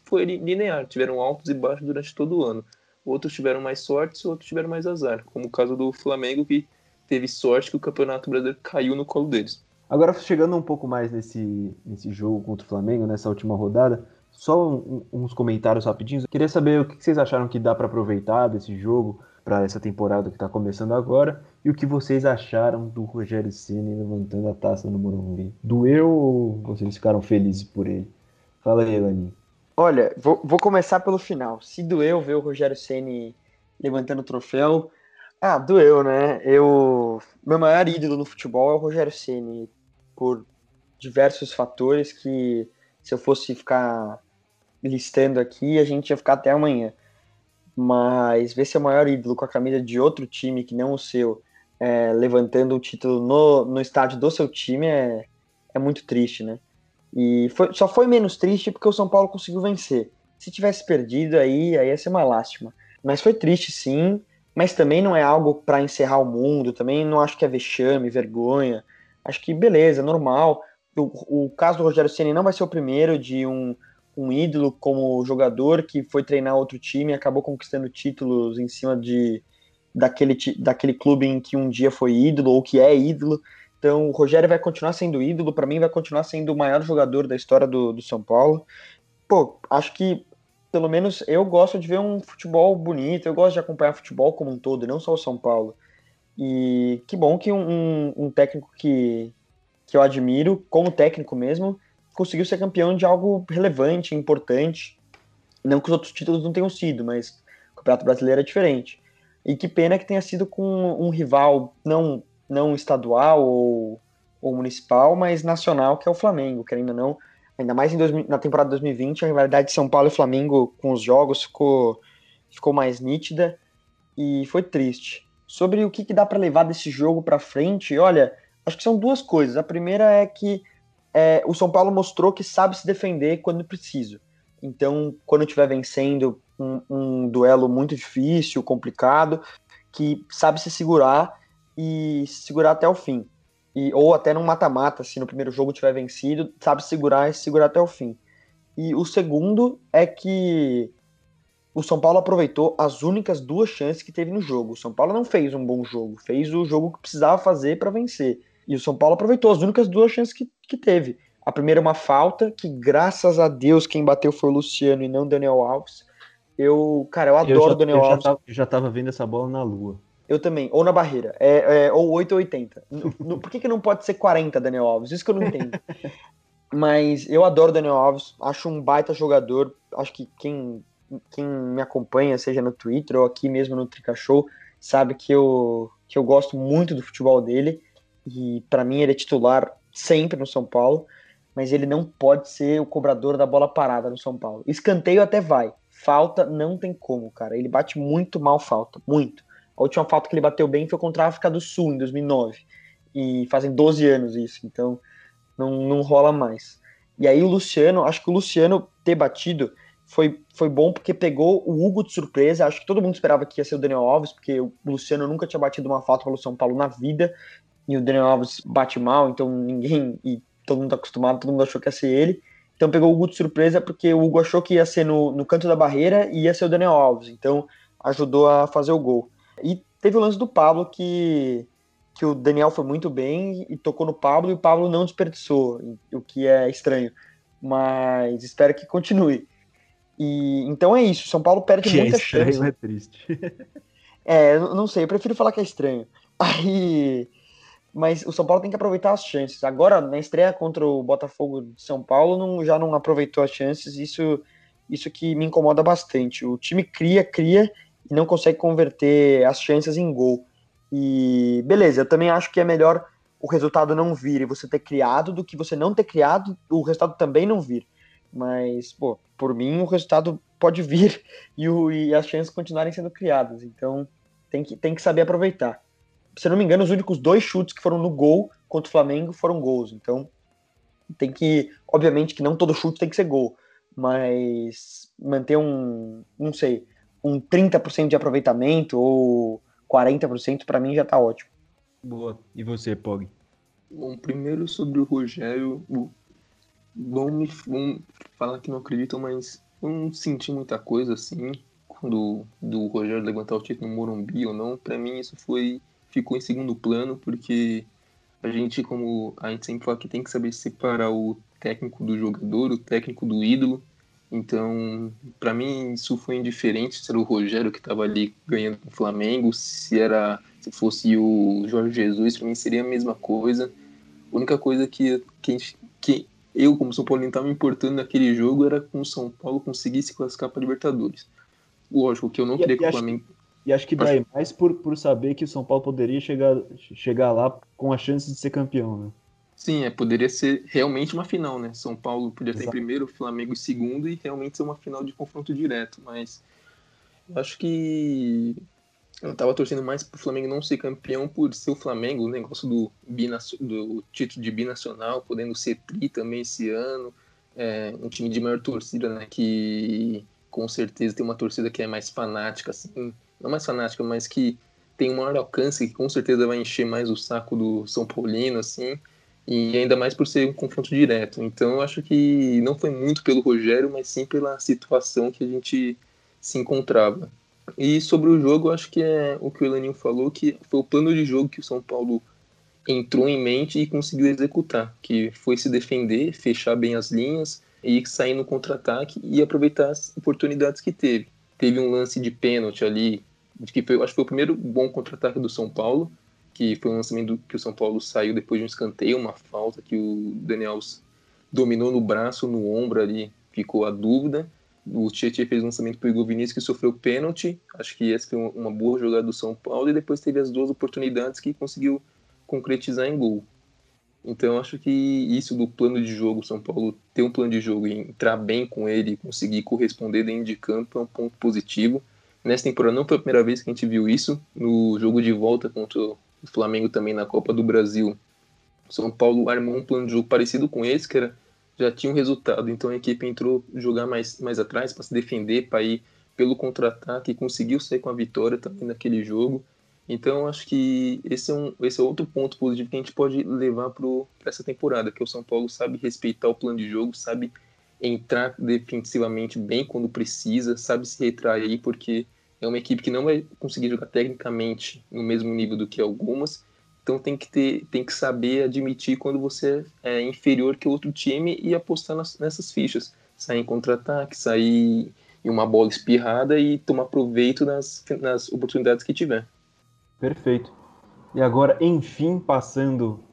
Speaker 2: foi linear. Tiveram altos e baixos durante todo o ano. Outros tiveram mais sorte, outros tiveram mais azar. Como o caso do Flamengo, que teve sorte que o Campeonato Brasileiro caiu no colo deles.
Speaker 1: Agora, chegando um pouco mais nesse, nesse jogo contra o Flamengo, nessa última rodada, só um, uns comentários rapidinhos. Eu queria saber o que vocês acharam que dá para aproveitar desse jogo para essa temporada que está começando agora e o que vocês acharam do Rogério Ceni levantando a taça no Morumbi. Doeu ou vocês ficaram felizes por ele? Fala aí, Elaninho.
Speaker 3: Olha, vou, vou, começar pelo final. Se doeu ver o Rogério Ceni levantando o troféu, ah, doeu, né? Eu, meu maior ídolo no futebol é o Rogério Ceni por diversos fatores que se eu fosse ficar listando aqui, a gente ia ficar até amanhã. Mas ver seu maior ídolo com a camisa de outro time que não o seu, é, levantando o título no, no estádio do seu time, é, é muito triste, né? E foi, só foi menos triste porque o São Paulo conseguiu vencer. Se tivesse perdido, aí, aí ia ser uma lástima. Mas foi triste, sim. Mas também não é algo para encerrar o mundo. Também não acho que é vexame, vergonha. Acho que beleza, normal. O, o caso do Rogério Ceni não vai ser o primeiro de um, um ídolo como jogador que foi treinar outro time e acabou conquistando títulos em cima de daquele, daquele clube em que um dia foi ídolo ou que é ídolo. Então o Rogério vai continuar sendo ídolo, para mim vai continuar sendo o maior jogador da história do, do São Paulo. Pô, acho que pelo menos eu gosto de ver um futebol bonito, eu gosto de acompanhar futebol como um todo, não só o São Paulo. E que bom que um, um técnico que, que eu admiro, como técnico mesmo, conseguiu ser campeão de algo relevante, importante. Não que os outros títulos não tenham sido, mas o Campeonato Brasileiro é diferente. E que pena que tenha sido com um rival não, não estadual ou, ou municipal, mas nacional, que é o Flamengo, querendo ou não. Ainda mais em dois, na temporada 2020, a rivalidade de São Paulo e Flamengo com os jogos ficou, ficou mais nítida e foi triste. Sobre o que, que dá para levar desse jogo para frente, olha, acho que são duas coisas. A primeira é que é, o São Paulo mostrou que sabe se defender quando preciso. Então, quando estiver vencendo um, um, duelo muito difícil, complicado, que sabe se segurar e se segurar até o fim. E, ou até no mata-mata, se no primeiro jogo tiver vencido, sabe segurar e se segurar até o fim. E o segundo é que o São Paulo aproveitou as únicas duas chances que teve no jogo. O São Paulo não fez um bom jogo, fez o jogo que precisava fazer para vencer. E o São Paulo aproveitou as únicas duas chances que, que teve. A primeira, uma falta, que graças a Deus quem bateu foi o Luciano e não o Daniel Alves. Eu, cara, eu adoro o Daniel
Speaker 1: eu
Speaker 3: Alves.
Speaker 1: Já tava, eu já tava vendo essa bola na lua.
Speaker 3: Eu também, ou na barreira, é, é, ou 8 ou 80. No, por que, que não pode ser 40 Daniel Alves? Isso que eu não entendo. Mas eu adoro Daniel Alves, acho um baita jogador. Acho que quem, quem me acompanha, seja no Twitter ou aqui mesmo no Trica Show, sabe que eu, que eu gosto muito do futebol dele e para mim ele é titular sempre no São Paulo, mas ele não pode ser o cobrador da bola parada no São Paulo. Escanteio até vai, falta não tem como, cara. Ele bate muito mal falta, muito. A última falta que ele bateu bem foi contra a África do Sul em 2009 e fazem 12 anos isso, então não, não rola mais. E aí o Luciano, acho que o Luciano ter batido foi, foi bom porque pegou o Hugo de surpresa. Acho que todo mundo esperava que ia ser o Daniel Alves, porque o Luciano nunca tinha batido uma falta pelo São Paulo na vida e o Daniel Alves bate mal, então ninguém, e todo mundo tá acostumado, todo mundo achou que ia ser ele. Então pegou o Hugo de surpresa porque o Hugo achou que ia ser no, no canto da barreira e ia ser o Daniel Alves, então ajudou a fazer o gol. E teve o lance do Pablo que, que o Daniel foi muito bem e tocou no Pablo e o Pablo não desperdiçou, o que é estranho, mas espero que continue. E então é isso, São Paulo perde
Speaker 1: que
Speaker 3: muita
Speaker 1: é estranho,
Speaker 3: chance.
Speaker 1: É triste.
Speaker 3: É, não sei, eu prefiro falar que é estranho. Aí. Mas o São Paulo tem que aproveitar as chances. Agora, na estreia contra o Botafogo de São Paulo, não, já não aproveitou as chances. Isso, isso que me incomoda bastante. O time cria, cria e não consegue converter as chances em gol. E beleza, eu também acho que é melhor o resultado não vir e você ter criado do que você não ter criado, o resultado também não vir. Mas, pô, por mim o resultado pode vir e, o, e as chances continuarem sendo criadas. Então tem que, tem que saber aproveitar. Se eu não me engano, os únicos dois chutes que foram no gol contra o Flamengo foram gols. Então tem que, obviamente que não todo chute tem que ser gol, mas manter um, não sei, um 30% de aproveitamento ou 40% para mim já tá ótimo.
Speaker 1: Boa. E você, Pog?
Speaker 2: Bom, primeiro sobre o Rogério, vão me vão falar que não acreditam, mas eu não senti muita coisa assim quando do Rogério levantar o título no Morumbi ou não. Para mim isso foi ficou em segundo plano porque a gente como a gente sempre fala que tem que saber separar o técnico do jogador, o técnico do ídolo. Então, para mim isso foi indiferente se era o Rogério que estava ali ganhando com o Flamengo, se era se fosse o Jorge Jesus, para mim seria a mesma coisa. A única coisa que, que, que eu, como São Paulo, estava me importando naquele jogo era com o São Paulo conseguir se classificar para Libertadores. Lógico que eu não e, queria que o Flamengo.
Speaker 1: E acho que daí mais por, por saber que o São Paulo poderia chegar, chegar lá com a chance de ser campeão, né?
Speaker 2: Sim, é, poderia ser realmente uma final, né? São Paulo podia ter em primeiro, Flamengo em segundo e realmente ser uma final de confronto direto, mas acho que eu tava torcendo mais pro Flamengo não ser campeão por ser o Flamengo, o negócio do, do título de binacional, podendo ser tri também esse ano, é, um time de maior torcida, né? Que com certeza tem uma torcida que é mais fanática, assim, não mais fanática, mas que tem um maior alcance, que com certeza vai encher mais o saco do São Paulino, assim e ainda mais por ser um confronto direto. Então eu acho que não foi muito pelo Rogério, mas sim pela situação que a gente se encontrava. E sobre o jogo, acho que é o que o Elaninho falou, que foi o plano de jogo que o São Paulo entrou em mente e conseguiu executar, que foi se defender, fechar bem as linhas e sair no contra-ataque e aproveitar as oportunidades que teve. Teve um lance de pênalti ali, que foi, acho que foi o primeiro bom contra-ataque do São Paulo, que foi um lançamento que o São Paulo saiu depois de um escanteio, uma falta que o Daniel dominou no braço, no ombro ali, ficou a dúvida. O Tietchan fez um lançamento para o Igor Vinícius que sofreu pênalti. Acho que essa foi uma boa jogada do São Paulo e depois teve as duas oportunidades que conseguiu concretizar em gol. Então acho que isso do plano de jogo, São Paulo ter um plano de jogo e entrar bem com ele, conseguir corresponder dentro de campo é um ponto positivo. Nessa temporada não foi a primeira vez que a gente viu isso. No jogo de volta contra o Flamengo também na Copa do Brasil. São Paulo armou um plano de jogo parecido com esse, que era já tinha um resultado, então a equipe entrou jogar mais, mais atrás para se defender, para ir pelo contra-ataque conseguiu sair com a vitória também naquele jogo. Então acho que esse é, um, esse é outro ponto positivo que a gente pode levar para essa temporada, que o São Paulo sabe respeitar o plano de jogo, sabe entrar defensivamente bem quando precisa, sabe se retrair, porque é uma equipe que não vai conseguir jogar tecnicamente no mesmo nível do que algumas, então tem que ter, tem que saber admitir quando você é inferior que outro time e apostar nas, nessas fichas, sair em contra-ataque, sair em uma bola espirrada e tomar proveito nas, nas oportunidades que tiver.
Speaker 1: Perfeito. E agora, enfim, passando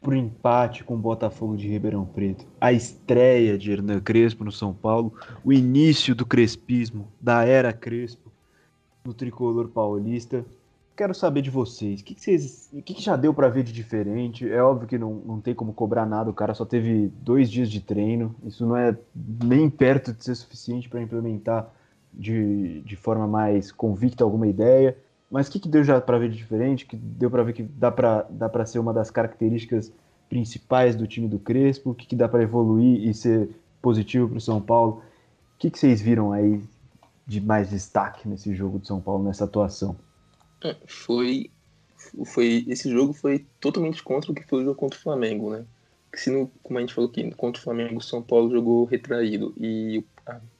Speaker 1: pro empate com o Botafogo de Ribeirão Preto, a estreia de Hernan Crespo no São Paulo, o início do crespismo, da era Crespo, no tricolor paulista. Quero saber de vocês, o que, que vocês, o que, que já deu para ver de diferente? É óbvio que não, não tem como cobrar nada, o cara só teve dois dias de treino, isso não é nem perto de ser suficiente para implementar de, de forma mais convicta alguma ideia. Mas o que, que deu já para ver de diferente? Que deu para ver que dá para dá para ser uma das características principais do time do Crespo? O que, que dá para evoluir e ser positivo para o São Paulo? O que, que vocês viram aí de mais destaque nesse jogo de São Paulo, nessa atuação?
Speaker 2: É, foi, foi esse jogo foi totalmente contra o que foi o jogo contra o Flamengo, né? Se no, como a gente falou aqui, contra o Flamengo, o São Paulo jogou retraído e,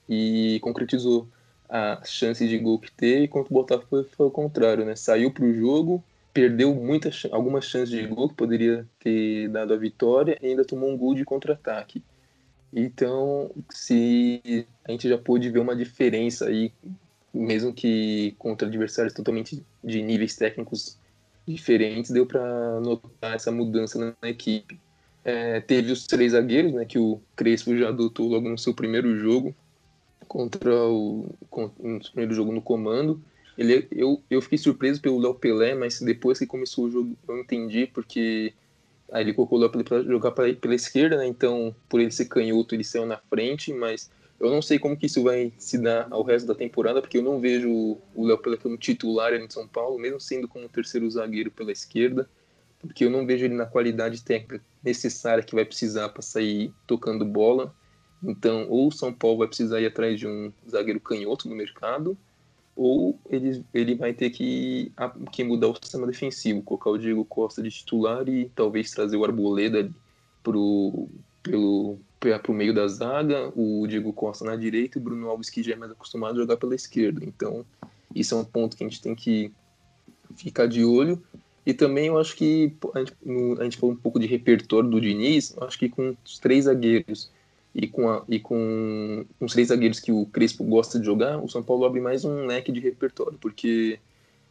Speaker 2: e concretizou as chances de gol que teve, enquanto o Botafogo foi, foi o contrário, né? Saiu para o jogo, perdeu muitas, algumas chances de gol que poderia ter dado a vitória e ainda tomou um gol de contra-ataque. Então, se a gente já pôde ver uma diferença aí mesmo que contra adversários totalmente de níveis técnicos diferentes, deu para notar essa mudança na, na equipe. É, teve os três zagueiros, né, que o Crespo já adotou logo no seu primeiro jogo contra o no primeiro jogo no comando. Ele, eu, eu fiquei surpreso pelo Léo Pelé, mas depois que começou o jogo eu entendi porque aí ele colocou o Léo Pelé para jogar pra, pela esquerda, né, então por ele ser canhoto ele saiu na frente, mas eu não sei como que isso vai se dar ao resto da temporada, porque eu não vejo o Léo Pelé como titular em São Paulo, mesmo sendo como terceiro zagueiro pela esquerda, porque eu não vejo ele na qualidade técnica necessária que vai precisar para sair tocando bola. Então, ou o São Paulo vai precisar ir atrás de um zagueiro canhoto no mercado, ou ele, ele vai ter que, que mudar o sistema defensivo, colocar o Diego Costa de titular e talvez trazer o Arboleda pro, pelo, para o meio da zaga, o Diego Costa na direita e o Bruno Alves, que já é mais acostumado a jogar pela esquerda. Então, isso é um ponto que a gente tem que ficar de olho. E também eu acho que a gente, a gente falou um pouco de repertório do Diniz, acho que com os três zagueiros e com, a, e com os três zagueiros que o Crespo gosta de jogar, o São Paulo abre mais um leque de repertório, porque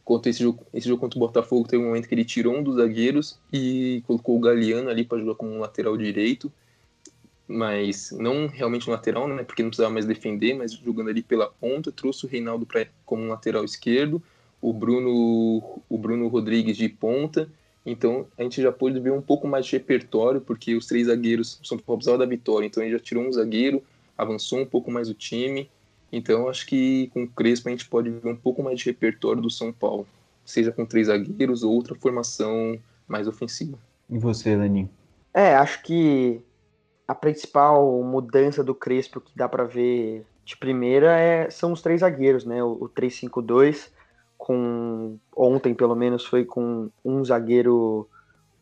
Speaker 2: contra esse jogo, esse jogo contra o Botafogo teve um momento que ele tirou um dos zagueiros e colocou o Galeano ali para jogar como um lateral direito mas não realmente um lateral, né? Porque não precisava mais defender, mas jogando ali pela ponta, trouxe o Reinaldo pra, como um lateral esquerdo, o Bruno, o Bruno Rodrigues de ponta. Então a gente já pôde ver um pouco mais de repertório, porque os três zagueiros são Paulo precisava da vitória, então ele já tirou um zagueiro, avançou um pouco mais o time. Então acho que com o Crespo a gente pode ver um pouco mais de repertório do São Paulo, seja com três zagueiros ou outra formação mais ofensiva.
Speaker 1: E você, Lenin?
Speaker 3: É, acho que a principal mudança do Crespo que dá para ver de primeira é, são os três zagueiros, né? O, o 3-5-2, com ontem pelo menos foi com um zagueiro,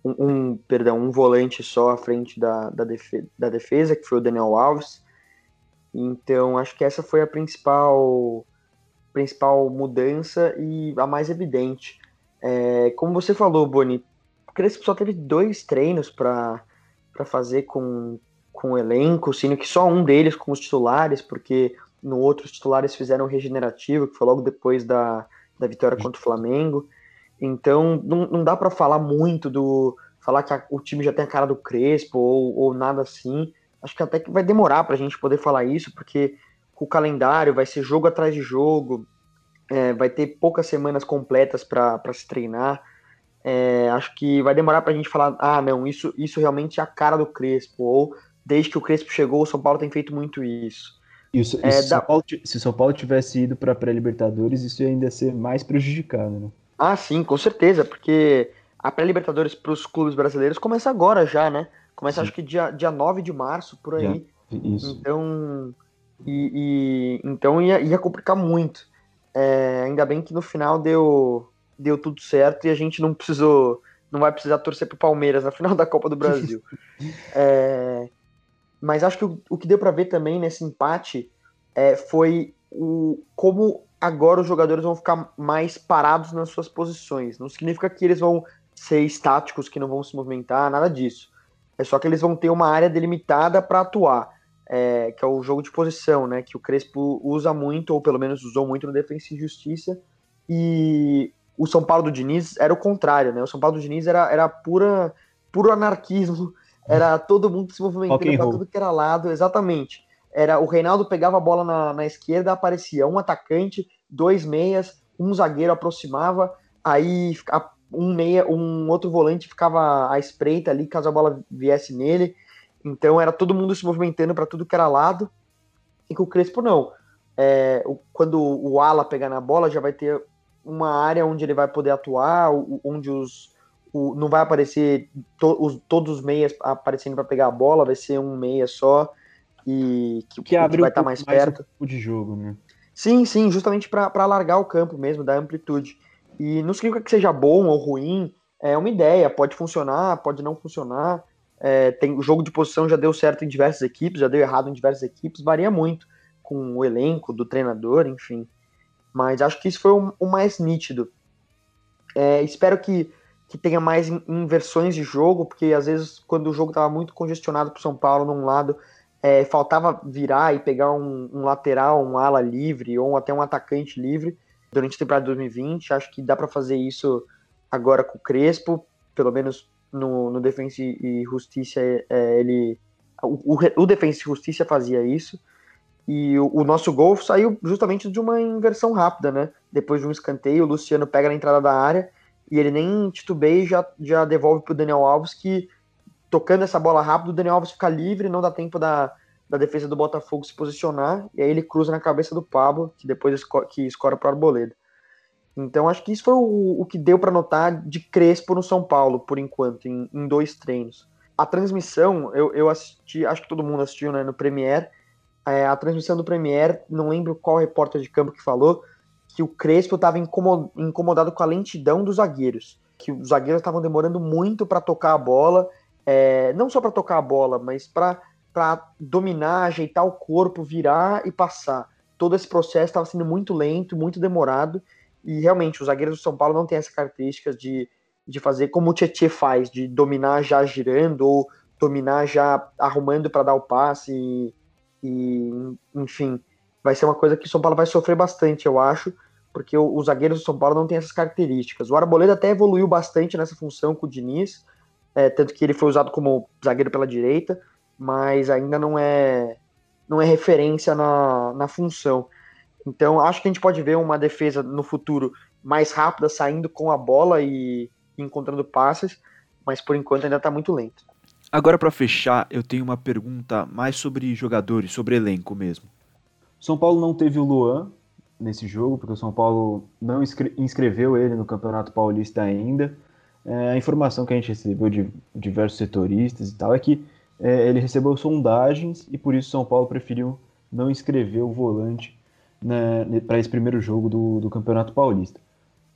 Speaker 3: um, um, perdão, um volante só à frente da, da, defesa, da defesa, que foi o Daniel Alves. Então acho que essa foi a principal principal mudança e a mais evidente. É, como você falou, Boni, Crespo só teve dois treinos para fazer com, com o elenco, sendo que só um deles com os titulares, porque no outro os titulares fizeram regenerativo, que foi logo depois da, da vitória contra o Flamengo. Então não, não dá para falar muito do. falar que a, o time já tem a cara do Crespo ou, ou nada assim. Acho que até que vai demorar para a gente poder falar isso, porque o calendário vai ser jogo atrás de jogo, é, vai ter poucas semanas completas para se treinar. É, acho que vai demorar para a gente falar, ah, não, isso, isso realmente é a cara do Crespo, ou desde que o Crespo chegou, o São Paulo tem feito muito isso.
Speaker 1: E, o, é, se, da... Paulo, se o São Paulo tivesse ido para a pré-Libertadores, isso ia ainda ser mais prejudicado, né?
Speaker 3: Ah, sim, com certeza, porque a pré-Libertadores para os clubes brasileiros começa agora já, né? Começa sim. acho que dia, dia 9 de março, por aí. Já, isso. Então, e, e, então ia, ia complicar muito. É, ainda bem que no final deu, deu tudo certo e a gente não precisou, não vai precisar torcer para o Palmeiras na final da Copa do Brasil. é, mas acho que o, o que deu para ver também nesse empate é, foi o como agora os jogadores vão ficar mais parados nas suas posições. Não significa que eles vão ser estáticos, que não vão se movimentar, nada disso. É só que eles vão ter uma área delimitada para atuar, é, que é o jogo de posição, né? Que o Crespo usa muito, ou pelo menos usou muito no Defensa e Justiça. E o São Paulo do Diniz era o contrário, né? O São Paulo do Diniz era, era pura, puro anarquismo era todo mundo se movimentando para tudo que era lado, exatamente. Era o Reinaldo pegava a bola na, na esquerda, aparecia um atacante, dois meias, um zagueiro aproximava, aí um meia, um outro volante ficava à espreita ali caso a bola viesse nele. Então era todo mundo se movimentando para tudo que era lado. E com o Crespo não. É, quando o ala pegar na bola, já vai ter uma área onde ele vai poder atuar, onde os, o, não vai aparecer to, os, todos os meias aparecendo para pegar a bola, vai ser um meia só e que,
Speaker 1: que abre que vai estar tá mais, mais perto. Um de jogo, né?
Speaker 3: Sim, sim, justamente para alargar o campo mesmo, dar amplitude. E não significa que seja bom ou ruim, é uma ideia, pode funcionar, pode não funcionar. É, tem o jogo de posição já deu certo em diversas equipes, já deu errado em diversas equipes, varia muito com o elenco do treinador, enfim. Mas acho que isso foi o, o mais nítido. É, espero que que tenha mais inversões de jogo, porque às vezes quando o jogo estava muito congestionado para São Paulo num lado, é, faltava virar e pegar um, um, lateral, um ala livre ou até um atacante livre durante a temporada de 2020. Acho que dá para fazer isso agora com o Crespo, pelo menos no, no Defensa e Justiça, é, ele. O, o, o Defensa e Justiça fazia isso. E o, o, nosso gol saiu justamente de uma inversão rápida, né? Depois de um escanteio, o Luciano pega na entrada da área e ele nem titubeia e já, já devolve para o Daniel Alves, que tocando essa bola rápido, o Daniel Alves fica livre, não dá tempo da, da defesa do Botafogo se posicionar, e aí ele cruza na cabeça do Pablo, que depois esco que escora para o Arboleda. Então acho que isso foi o, o que deu para notar de Crespo no São Paulo, por enquanto, em, em dois treinos. A transmissão, eu, eu assisti, acho que todo mundo assistiu né, no Premiere, é, a transmissão do Premier, não lembro qual repórter de campo que falou, que o Crespo estava incomodado com a lentidão dos zagueiros, que os zagueiros estavam demorando muito para tocar a bola, é, não só para tocar a bola, mas para dominar, ajeitar o corpo, virar e passar. Todo esse processo estava sendo muito lento, muito demorado, e realmente os zagueiros do São Paulo não têm essa característica de, de fazer como o Tietchan faz, de dominar já girando ou dominar já arrumando para dar o passe e, e, enfim, vai ser uma coisa que o São Paulo vai sofrer bastante, eu acho, porque os zagueiros do São Paulo não têm essas características. O Arboleda até evoluiu bastante nessa função com o Diniz, é, tanto que ele foi usado como zagueiro pela direita, mas ainda não é não é referência na, na função. Então, acho que a gente pode ver uma defesa no futuro mais rápida, saindo com a bola e encontrando passes, mas por enquanto ainda está muito lento.
Speaker 4: Agora, para fechar, eu tenho uma pergunta mais sobre jogadores, sobre elenco mesmo.
Speaker 1: São Paulo não teve o Luan nesse jogo, porque o São Paulo não inscreveu ele no Campeonato Paulista ainda. É, a informação que a gente recebeu de diversos setoristas e tal é que é, ele recebeu sondagens e por isso São Paulo preferiu não inscrever o volante né, para esse primeiro jogo do, do Campeonato Paulista.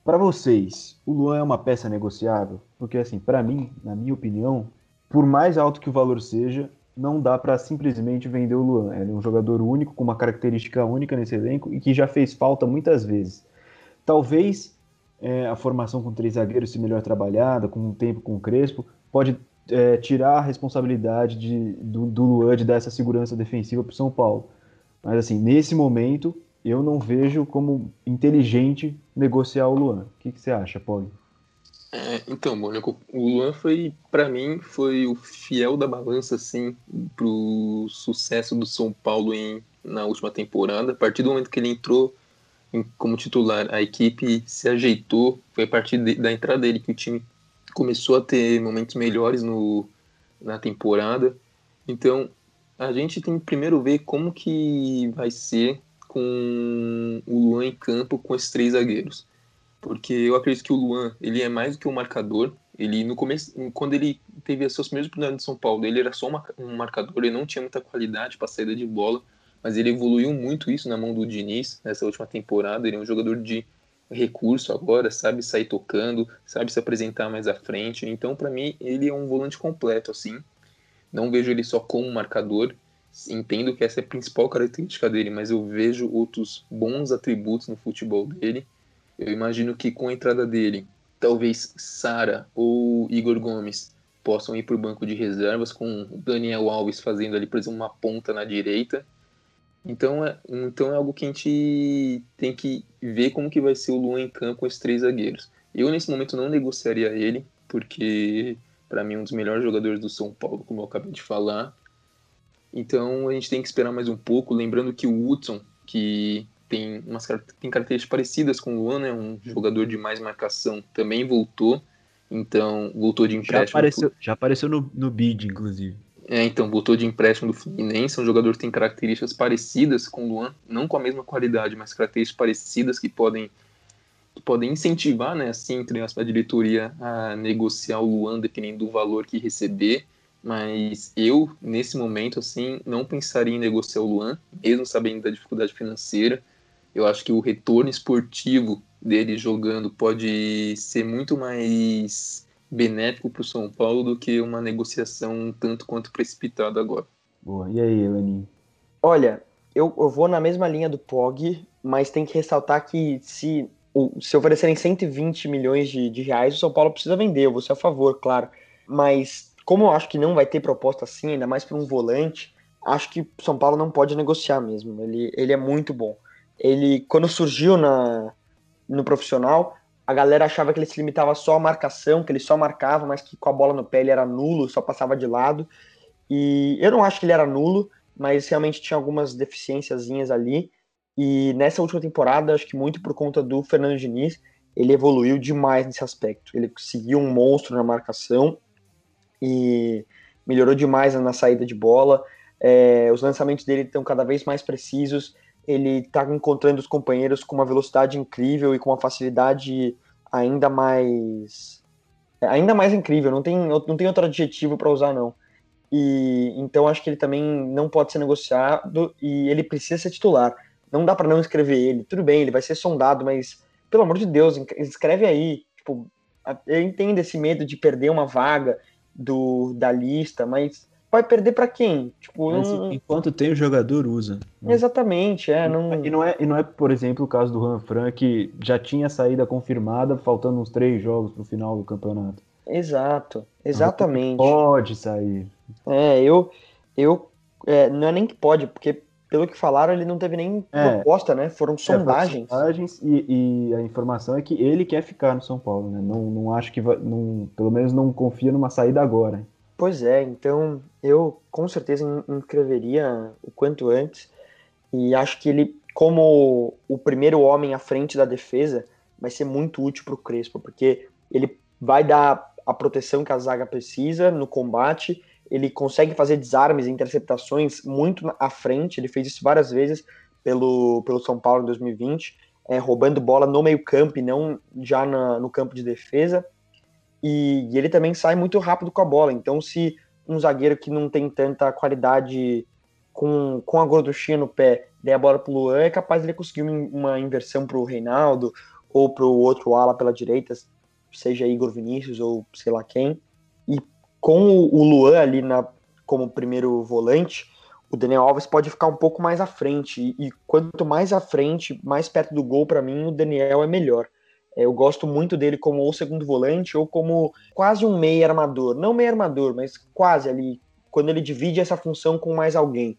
Speaker 1: Para vocês, o Luan é uma peça negociável? Porque, assim, para mim, na minha opinião, por mais alto que o valor seja, não dá para simplesmente vender o Luan. Ele é um jogador único, com uma característica única nesse elenco e que já fez falta muitas vezes. Talvez é, a formação com três zagueiros se melhor trabalhada, com um tempo com o Crespo, pode é, tirar a responsabilidade de, do, do Luan de dar essa segurança defensiva para o São Paulo. Mas assim, nesse momento, eu não vejo como inteligente negociar o Luan. O que, que você acha, Paulo?
Speaker 2: É, então, Mônico, o Luan foi, para mim, foi o fiel da balança, assim, pro sucesso do São Paulo em, na última temporada. A partir do momento que ele entrou em, como titular, a equipe se ajeitou. Foi a partir de, da entrada dele que o time começou a ter momentos melhores no, na temporada. Então, a gente tem que primeiro ver como que vai ser com o Luan em campo com esses três zagueiros porque eu acredito que o Luan ele é mais do que um marcador. Ele no começo, quando ele teve as suas primeiras oportunidades de São Paulo, ele era só um marcador, ele não tinha muita qualidade para saída de bola, mas ele evoluiu muito isso na mão do Diniz nessa última temporada. Ele é um jogador de recurso agora, sabe sair tocando, sabe se apresentar mais à frente. Então, para mim, ele é um volante completo assim. Não vejo ele só como marcador. Entendo que essa é a principal característica dele, mas eu vejo outros bons atributos no futebol dele eu imagino que com a entrada dele, talvez Sara ou Igor Gomes possam ir para o banco de reservas, com Daniel Alves fazendo ali, por exemplo, uma ponta na direita. Então é, então é algo que a gente tem que ver como que vai ser o Luan em campo com esses três zagueiros. Eu, nesse momento, não negociaria ele, porque, para mim, é um dos melhores jogadores do São Paulo, como eu acabei de falar. Então, a gente tem que esperar mais um pouco. Lembrando que o Hudson, que tem, umas, tem características parecidas com o Luan, né? Um jogador de mais marcação também voltou. Então, voltou de empréstimo.
Speaker 4: Já apareceu, já apareceu no, no bid, inclusive.
Speaker 2: É, então, voltou de empréstimo do Fluminense, um jogador que tem características parecidas com o Luan, não com a mesma qualidade, mas características parecidas que podem, que podem incentivar, né, assim, entre a diretoria a negociar o Luan dependendo do valor que receber. Mas eu, nesse momento, assim, não pensaria em negociar o Luan, mesmo sabendo da dificuldade financeira. Eu acho que o retorno esportivo dele jogando pode ser muito mais benéfico para o São Paulo do que uma negociação tanto quanto precipitada agora.
Speaker 1: Boa. E aí, Elaninho?
Speaker 3: Olha, eu, eu vou na mesma linha do Pog, mas tem que ressaltar que se, se oferecerem 120 milhões de, de reais, o São Paulo precisa vender. Eu vou ser a favor, claro. Mas como eu acho que não vai ter proposta assim, ainda mais para um volante, acho que São Paulo não pode negociar mesmo. Ele, ele é muito bom. Ele, quando surgiu na, no profissional, a galera achava que ele se limitava só à marcação, que ele só marcava, mas que com a bola no pé ele era nulo, só passava de lado. E eu não acho que ele era nulo, mas realmente tinha algumas deficiênciazinhas ali. E nessa última temporada, acho que muito por conta do Fernando Diniz, ele evoluiu demais nesse aspecto. Ele conseguiu um monstro na marcação e melhorou demais na saída de bola. É, os lançamentos dele estão cada vez mais precisos. Ele está encontrando os companheiros com uma velocidade incrível e com uma facilidade ainda mais ainda mais incrível. Não tem, não tem outro adjetivo para usar não. E então acho que ele também não pode ser negociado e ele precisa ser titular. Não dá para não escrever ele. Tudo bem, ele vai ser sondado, mas pelo amor de Deus, escreve aí. Tipo, eu entendo esse medo de perder uma vaga do da lista, mas vai perder para quem? Tipo,
Speaker 1: não... enquanto tem o jogador usa.
Speaker 3: Exatamente, é, não...
Speaker 1: E não é e não é, por exemplo, o caso do Juan Fran que já tinha saída confirmada, faltando uns três jogos pro final do campeonato.
Speaker 3: Exato, exatamente.
Speaker 1: Pode sair.
Speaker 3: É, eu, eu é, não é nem que pode, porque pelo que falaram, ele não teve nem é, proposta, né? Foram sondagens.
Speaker 1: É, sondagens e, e, a informação é que ele quer ficar no São Paulo, né? Não, não acho que vai, não, pelo menos não confia numa saída agora.
Speaker 3: Pois é, então eu com certeza inscreveria o quanto antes. E acho que ele, como o primeiro homem à frente da defesa, vai ser muito útil para o Crespo, porque ele vai dar a proteção que a zaga precisa no combate, ele consegue fazer desarmes e interceptações muito à frente, ele fez isso várias vezes pelo, pelo São Paulo em 2020, é, roubando bola no meio campo e não já na, no campo de defesa, e, e ele também sai muito rápido com a bola, então se um zagueiro que não tem tanta qualidade com, com a gorduchinha no pé der a bola pro Luan, é capaz de ele conseguir uma inversão pro Reinaldo ou pro outro ala pela direita, seja Igor Vinícius ou sei lá quem. E com o Luan ali na, como primeiro volante, o Daniel Alves pode ficar um pouco mais à frente. E, quanto mais à frente, mais perto do gol, para mim, o Daniel é melhor. É, eu gosto muito dele como ou segundo volante ou como quase um meio armador. Não meio armador, mas quase ali. Quando ele divide essa função com mais alguém.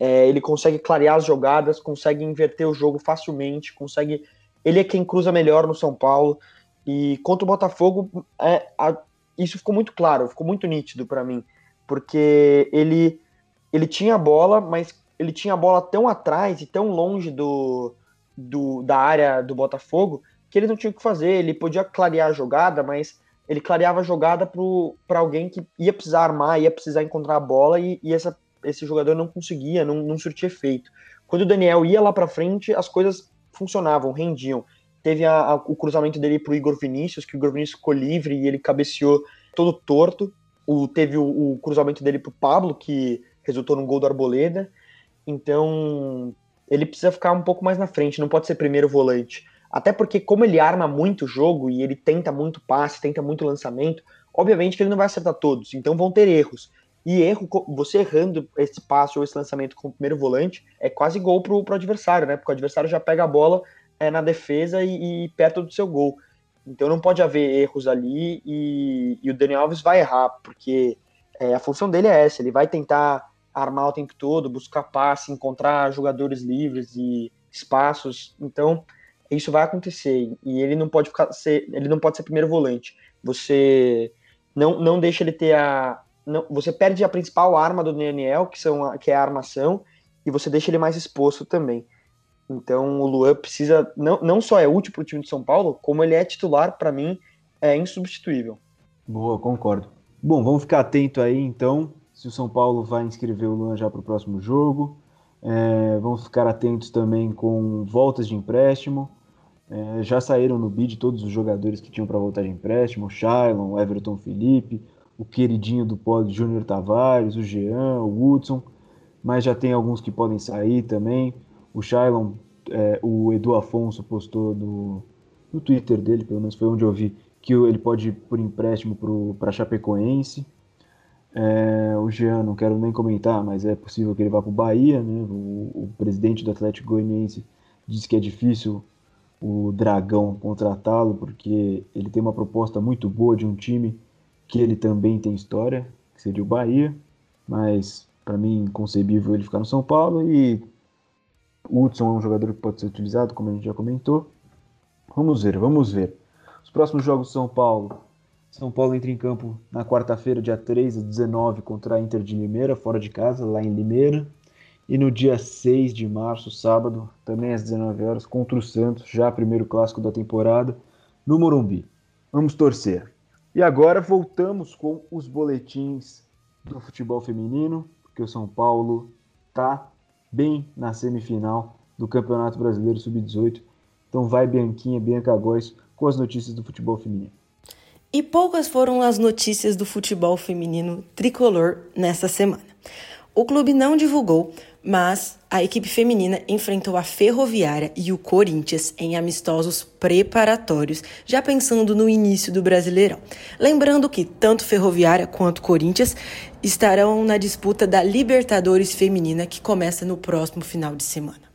Speaker 3: É, ele consegue clarear as jogadas, consegue inverter o jogo facilmente, consegue. Ele é quem cruza melhor no São Paulo. E contra o Botafogo, é, a, isso ficou muito claro, ficou muito nítido para mim, porque ele ele tinha a bola, mas ele tinha a bola tão atrás e tão longe do, do da área do Botafogo que ele não tinha o que fazer. Ele podia clarear a jogada, mas ele clareava a jogada para alguém que ia precisar armar, ia precisar encontrar a bola e, e essa, esse jogador não conseguia, não, não surtia efeito. Quando o Daniel ia lá para frente, as coisas funcionavam, rendiam. Teve a, a, o cruzamento dele pro Igor Vinícius, que o Igor Vinícius ficou livre e ele cabeceou todo torto. O, teve o, o cruzamento dele pro Pablo, que resultou num gol do Arboleda. Então, ele precisa ficar um pouco mais na frente, não pode ser primeiro volante. Até porque, como ele arma muito o jogo e ele tenta muito passe, tenta muito lançamento, obviamente que ele não vai acertar todos, então vão ter erros. E erro, você errando esse passe ou esse lançamento com o primeiro volante, é quase gol pro, pro adversário, né? Porque o adversário já pega a bola é, na defesa e, e, perto do seu gol. Então não pode haver erros ali e, e o Daniel Alves vai errar, porque é, a função dele é essa, ele vai tentar armar o tempo todo, buscar passe, encontrar jogadores livres e espaços. Então isso vai acontecer e ele não pode ficar ser, ele não pode ser primeiro volante. Você não, não deixa ele ter a não, você perde a principal arma do Daniel, que são a, que é a armação, e você deixa ele mais exposto também. Então o Luan precisa, não, não só é útil para o time de São Paulo, como ele é titular, para mim, é insubstituível.
Speaker 1: Boa, concordo. Bom, vamos ficar atento aí então, se o São Paulo vai inscrever o Luan já para o próximo jogo. É, vamos ficar atentos também com voltas de empréstimo. É, já saíram no bid todos os jogadores que tinham para voltar de empréstimo: o Shailon, o Everton Felipe, o queridinho do pódio Júnior Tavares, o Jean, o Hudson, mas já tem alguns que podem sair também. O Shailon, é, o Edu Afonso postou no, no Twitter dele, pelo menos foi onde eu vi, que ele pode ir por empréstimo para Chapecoense. É, o Jean, não quero nem comentar, mas é possível que ele vá para o Bahia. Né? O, o, presidente do Atlético Goianiense disse que é difícil o Dragão contratá-lo, porque ele tem uma proposta muito boa de um time que ele também tem história, que seria o Bahia. Mas Para mim, inconcebível ele ficar no São Paulo e o Hudson é um jogador que pode ser utilizado, como a gente já comentou. Vamos ver, vamos ver. Os próximos jogos do São Paulo. São Paulo entra em campo na quarta-feira, dia 3 às 19, contra a Inter de Limeira, fora de casa, lá em Limeira. E no dia 6 de março, sábado, também às 19 horas, contra o Santos, já primeiro clássico da temporada, no Morumbi. Vamos torcer. E agora voltamos com os boletins do futebol feminino, porque o São Paulo tá bem na semifinal do Campeonato Brasileiro Sub-18. Então vai Bianquinha, Bianca Góes com as notícias do futebol feminino.
Speaker 5: E poucas foram as notícias do futebol feminino tricolor nesta semana. O clube não divulgou, mas a equipe feminina enfrentou a Ferroviária e o Corinthians em amistosos preparatórios, já pensando no início do Brasileirão. Lembrando que tanto Ferroviária quanto Corinthians estarão na disputa da Libertadores Feminina, que começa no próximo final de semana.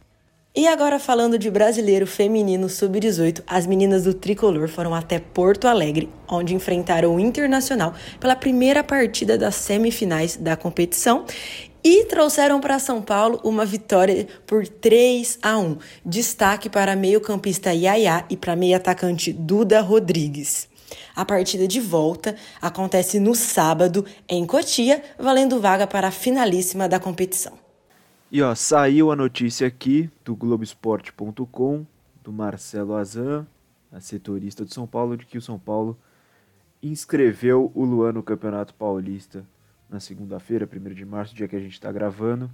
Speaker 5: E agora falando de brasileiro feminino sub-18, as meninas do tricolor foram até Porto Alegre, onde enfrentaram o Internacional pela primeira partida das semifinais da competição e trouxeram para São Paulo uma vitória por 3 a 1. Destaque para meio-campista Yaya e para meio-atacante Duda Rodrigues. A partida de volta acontece no sábado em Cotia, valendo vaga para a finalíssima da competição.
Speaker 4: E ó, saiu a notícia aqui do Globoesporte.com, do Marcelo Azan, a setorista do São Paulo, de que o São Paulo inscreveu o Luan no Campeonato Paulista na segunda-feira, 1 de março, dia que a gente está gravando.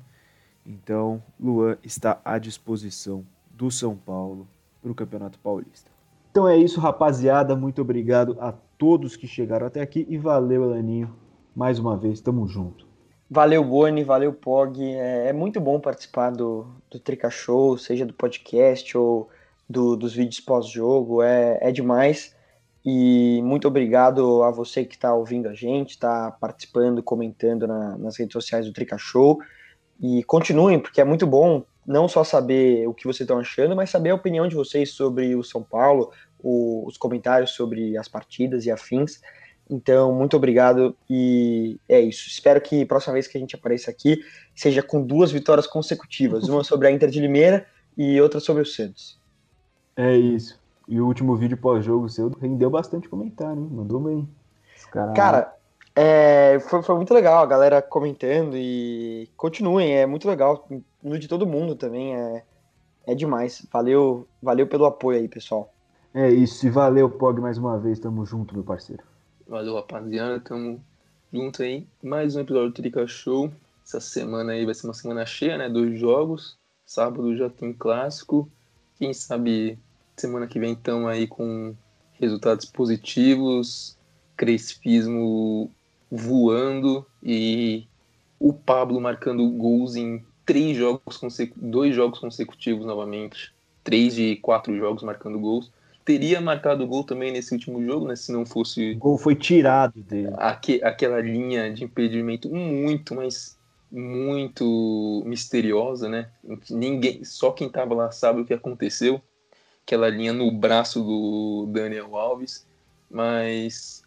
Speaker 4: Então, Luan está à disposição do São Paulo para o Campeonato Paulista.
Speaker 1: Então é isso, rapaziada. Muito obrigado a todos que chegaram até aqui e valeu, Elaninho. Mais uma vez, tamo junto.
Speaker 3: Valeu, Boni, valeu, Pog. É, é, muito bom participar do, do Trica Show, seja do podcast ou do, dos vídeos pós-jogo. É, é demais. E muito obrigado a você que está ouvindo a gente, está participando, comentando na, nas redes sociais do Trica Show. E continuem, porque é muito bom não só saber o que vocês estão achando, mas saber a opinião de vocês sobre o São Paulo, o, os comentários sobre as partidas e afins. Então, muito obrigado e é isso. Espero que próxima vez que a gente apareça aqui seja com duas vitórias consecutivas, uma sobre a Inter de Limeira e outra sobre o Santos.
Speaker 1: É isso. E o último vídeo pós-jogo seu rendeu bastante comentário, hein? Mandou bem.
Speaker 3: Cara, cara é, foi, foi muito legal a galera comentando e continuem, é muito legal. No de todo mundo também, é, é demais. Valeu, valeu pelo apoio aí, pessoal.
Speaker 1: É isso, e valeu, Pog, mais uma vez. Tamo junto, meu parceiro.
Speaker 2: Valeu, rapaziada. Tamo junto aí. Mais um episódio do Trica Show. Essa semana aí vai ser uma semana cheia, né? Dois jogos. Sábado já tem clássico. Quem sabe Semana que vem estão aí com resultados positivos, Crespismo voando e o Pablo marcando gols em três jogos dois jogos consecutivos novamente, três de quatro jogos marcando gols. Teria marcado gol também nesse último jogo, né? Se não fosse.
Speaker 1: O gol foi tirado dele.
Speaker 2: Aque, aquela linha de impedimento muito, mas muito misteriosa, né? Ninguém, só quem estava lá sabe o que aconteceu aquela linha no braço do Daniel Alves. Mas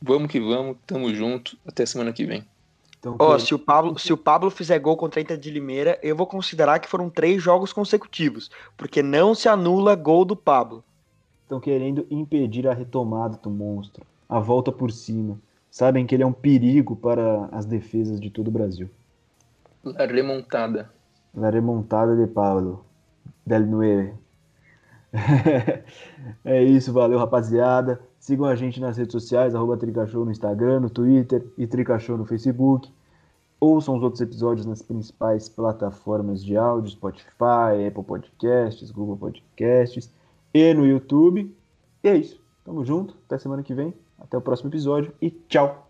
Speaker 2: vamos que vamos, tamo junto, até semana que vem.
Speaker 3: Então, oh, se, o Pablo, se o Pablo fizer gol contra a Inter de Limeira, eu vou considerar que foram três jogos consecutivos, porque não se anula gol do Pablo.
Speaker 1: Estão querendo impedir a retomada do monstro, a volta por cima. Sabem que ele é um perigo para as defesas de todo o Brasil.
Speaker 2: La remontada.
Speaker 1: La remontada de Pablo. Del Nueve. é isso, valeu rapaziada. Sigam a gente nas redes sociais, arroba Tricachou no Instagram, no Twitter e Tricachou no Facebook. Ouçam os outros episódios nas principais plataformas de áudio, Spotify, Apple Podcasts, Google Podcasts e no YouTube. E é isso. Tamo junto. Até semana que vem. Até o próximo episódio e tchau.